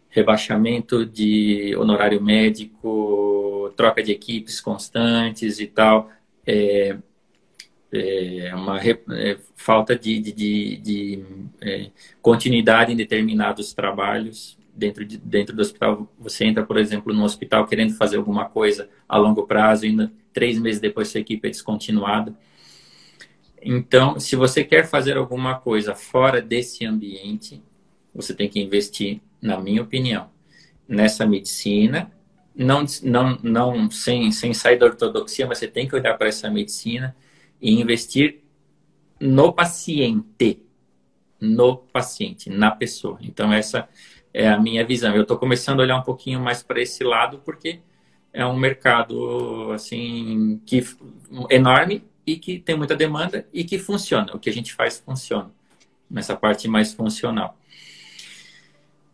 rebaixamento de honorário médico, troca de equipes constantes e tal. É, é uma é, falta de, de, de, de é, continuidade em determinados trabalhos dentro, de, dentro do hospital, você entra, por exemplo, no hospital querendo fazer alguma coisa a longo prazo, ainda três meses depois sua equipe é descontinuada. Então, se você quer fazer alguma coisa fora desse ambiente, você tem que investir, na minha opinião, nessa medicina, não, não, não sem, sem sair da ortodoxia, mas você tem que olhar para essa medicina e investir no paciente, no paciente, na pessoa. Então, essa é a minha visão. Eu estou começando a olhar um pouquinho mais para esse lado porque é um mercado assim que enorme e que tem muita demanda e que funciona. O que a gente faz funciona nessa parte mais funcional.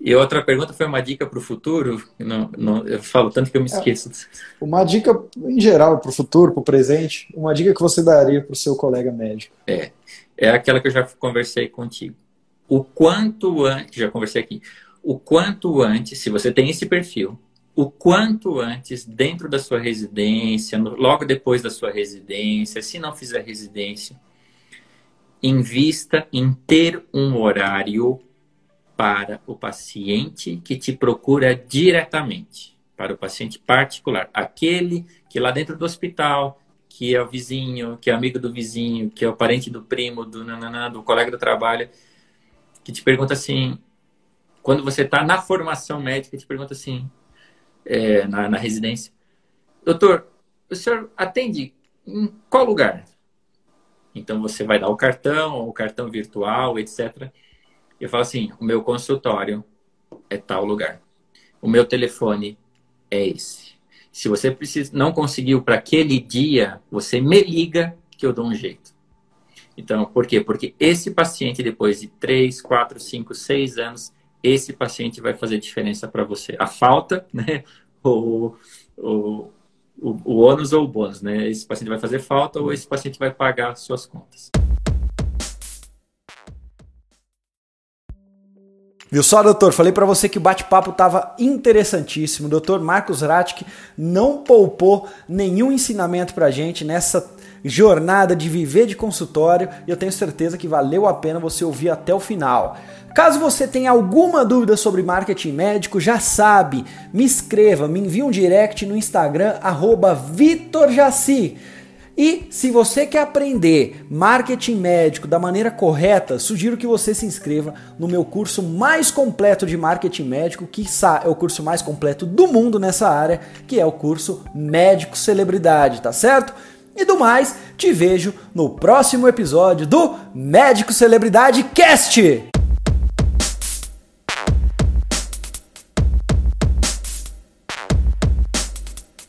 E outra pergunta foi uma dica para o futuro. Não, não, eu falo tanto que eu me esqueço. É, uma dica em geral para o futuro, para o presente. Uma dica que você daria para o seu colega médico. É, é aquela que eu já conversei contigo. O quanto antes, já conversei aqui, o quanto antes, se você tem esse perfil, o quanto antes, dentro da sua residência, logo depois da sua residência, se não fizer residência, invista em ter um horário para o paciente que te procura diretamente, para o paciente particular, aquele que lá dentro do hospital, que é o vizinho, que é amigo do vizinho, que é o parente do primo, do nananã, do colega do trabalho, que te pergunta assim: quando você está na formação médica, te pergunta assim, é, na, na residência, doutor, o senhor atende em qual lugar? Então você vai dar o cartão, o cartão virtual, etc. Eu falo assim: o meu consultório é tal lugar. O meu telefone é esse. Se você precisa, não conseguiu para aquele dia, você me liga que eu dou um jeito. Então, por quê? Porque esse paciente, depois de 3, 4, 5, 6 anos, esse paciente vai fazer diferença para você. A falta, né? O, o, o, o ônus ou o bônus, né? Esse paciente vai fazer falta ou esse paciente vai pagar suas contas. Viu só, doutor? Falei para você que o bate-papo estava interessantíssimo. O doutor Marcos Ratke não poupou nenhum ensinamento para gente nessa jornada de viver de consultório e eu tenho certeza que valeu a pena você ouvir até o final. Caso você tenha alguma dúvida sobre marketing médico, já sabe, me escreva, me envie um direct no Instagram, VitorJaci. E se você quer aprender marketing médico da maneira correta, sugiro que você se inscreva no meu curso mais completo de marketing médico, que é o curso mais completo do mundo nessa área, que é o curso Médico Celebridade, tá certo? E do mais, te vejo no próximo episódio do Médico Celebridade Cast.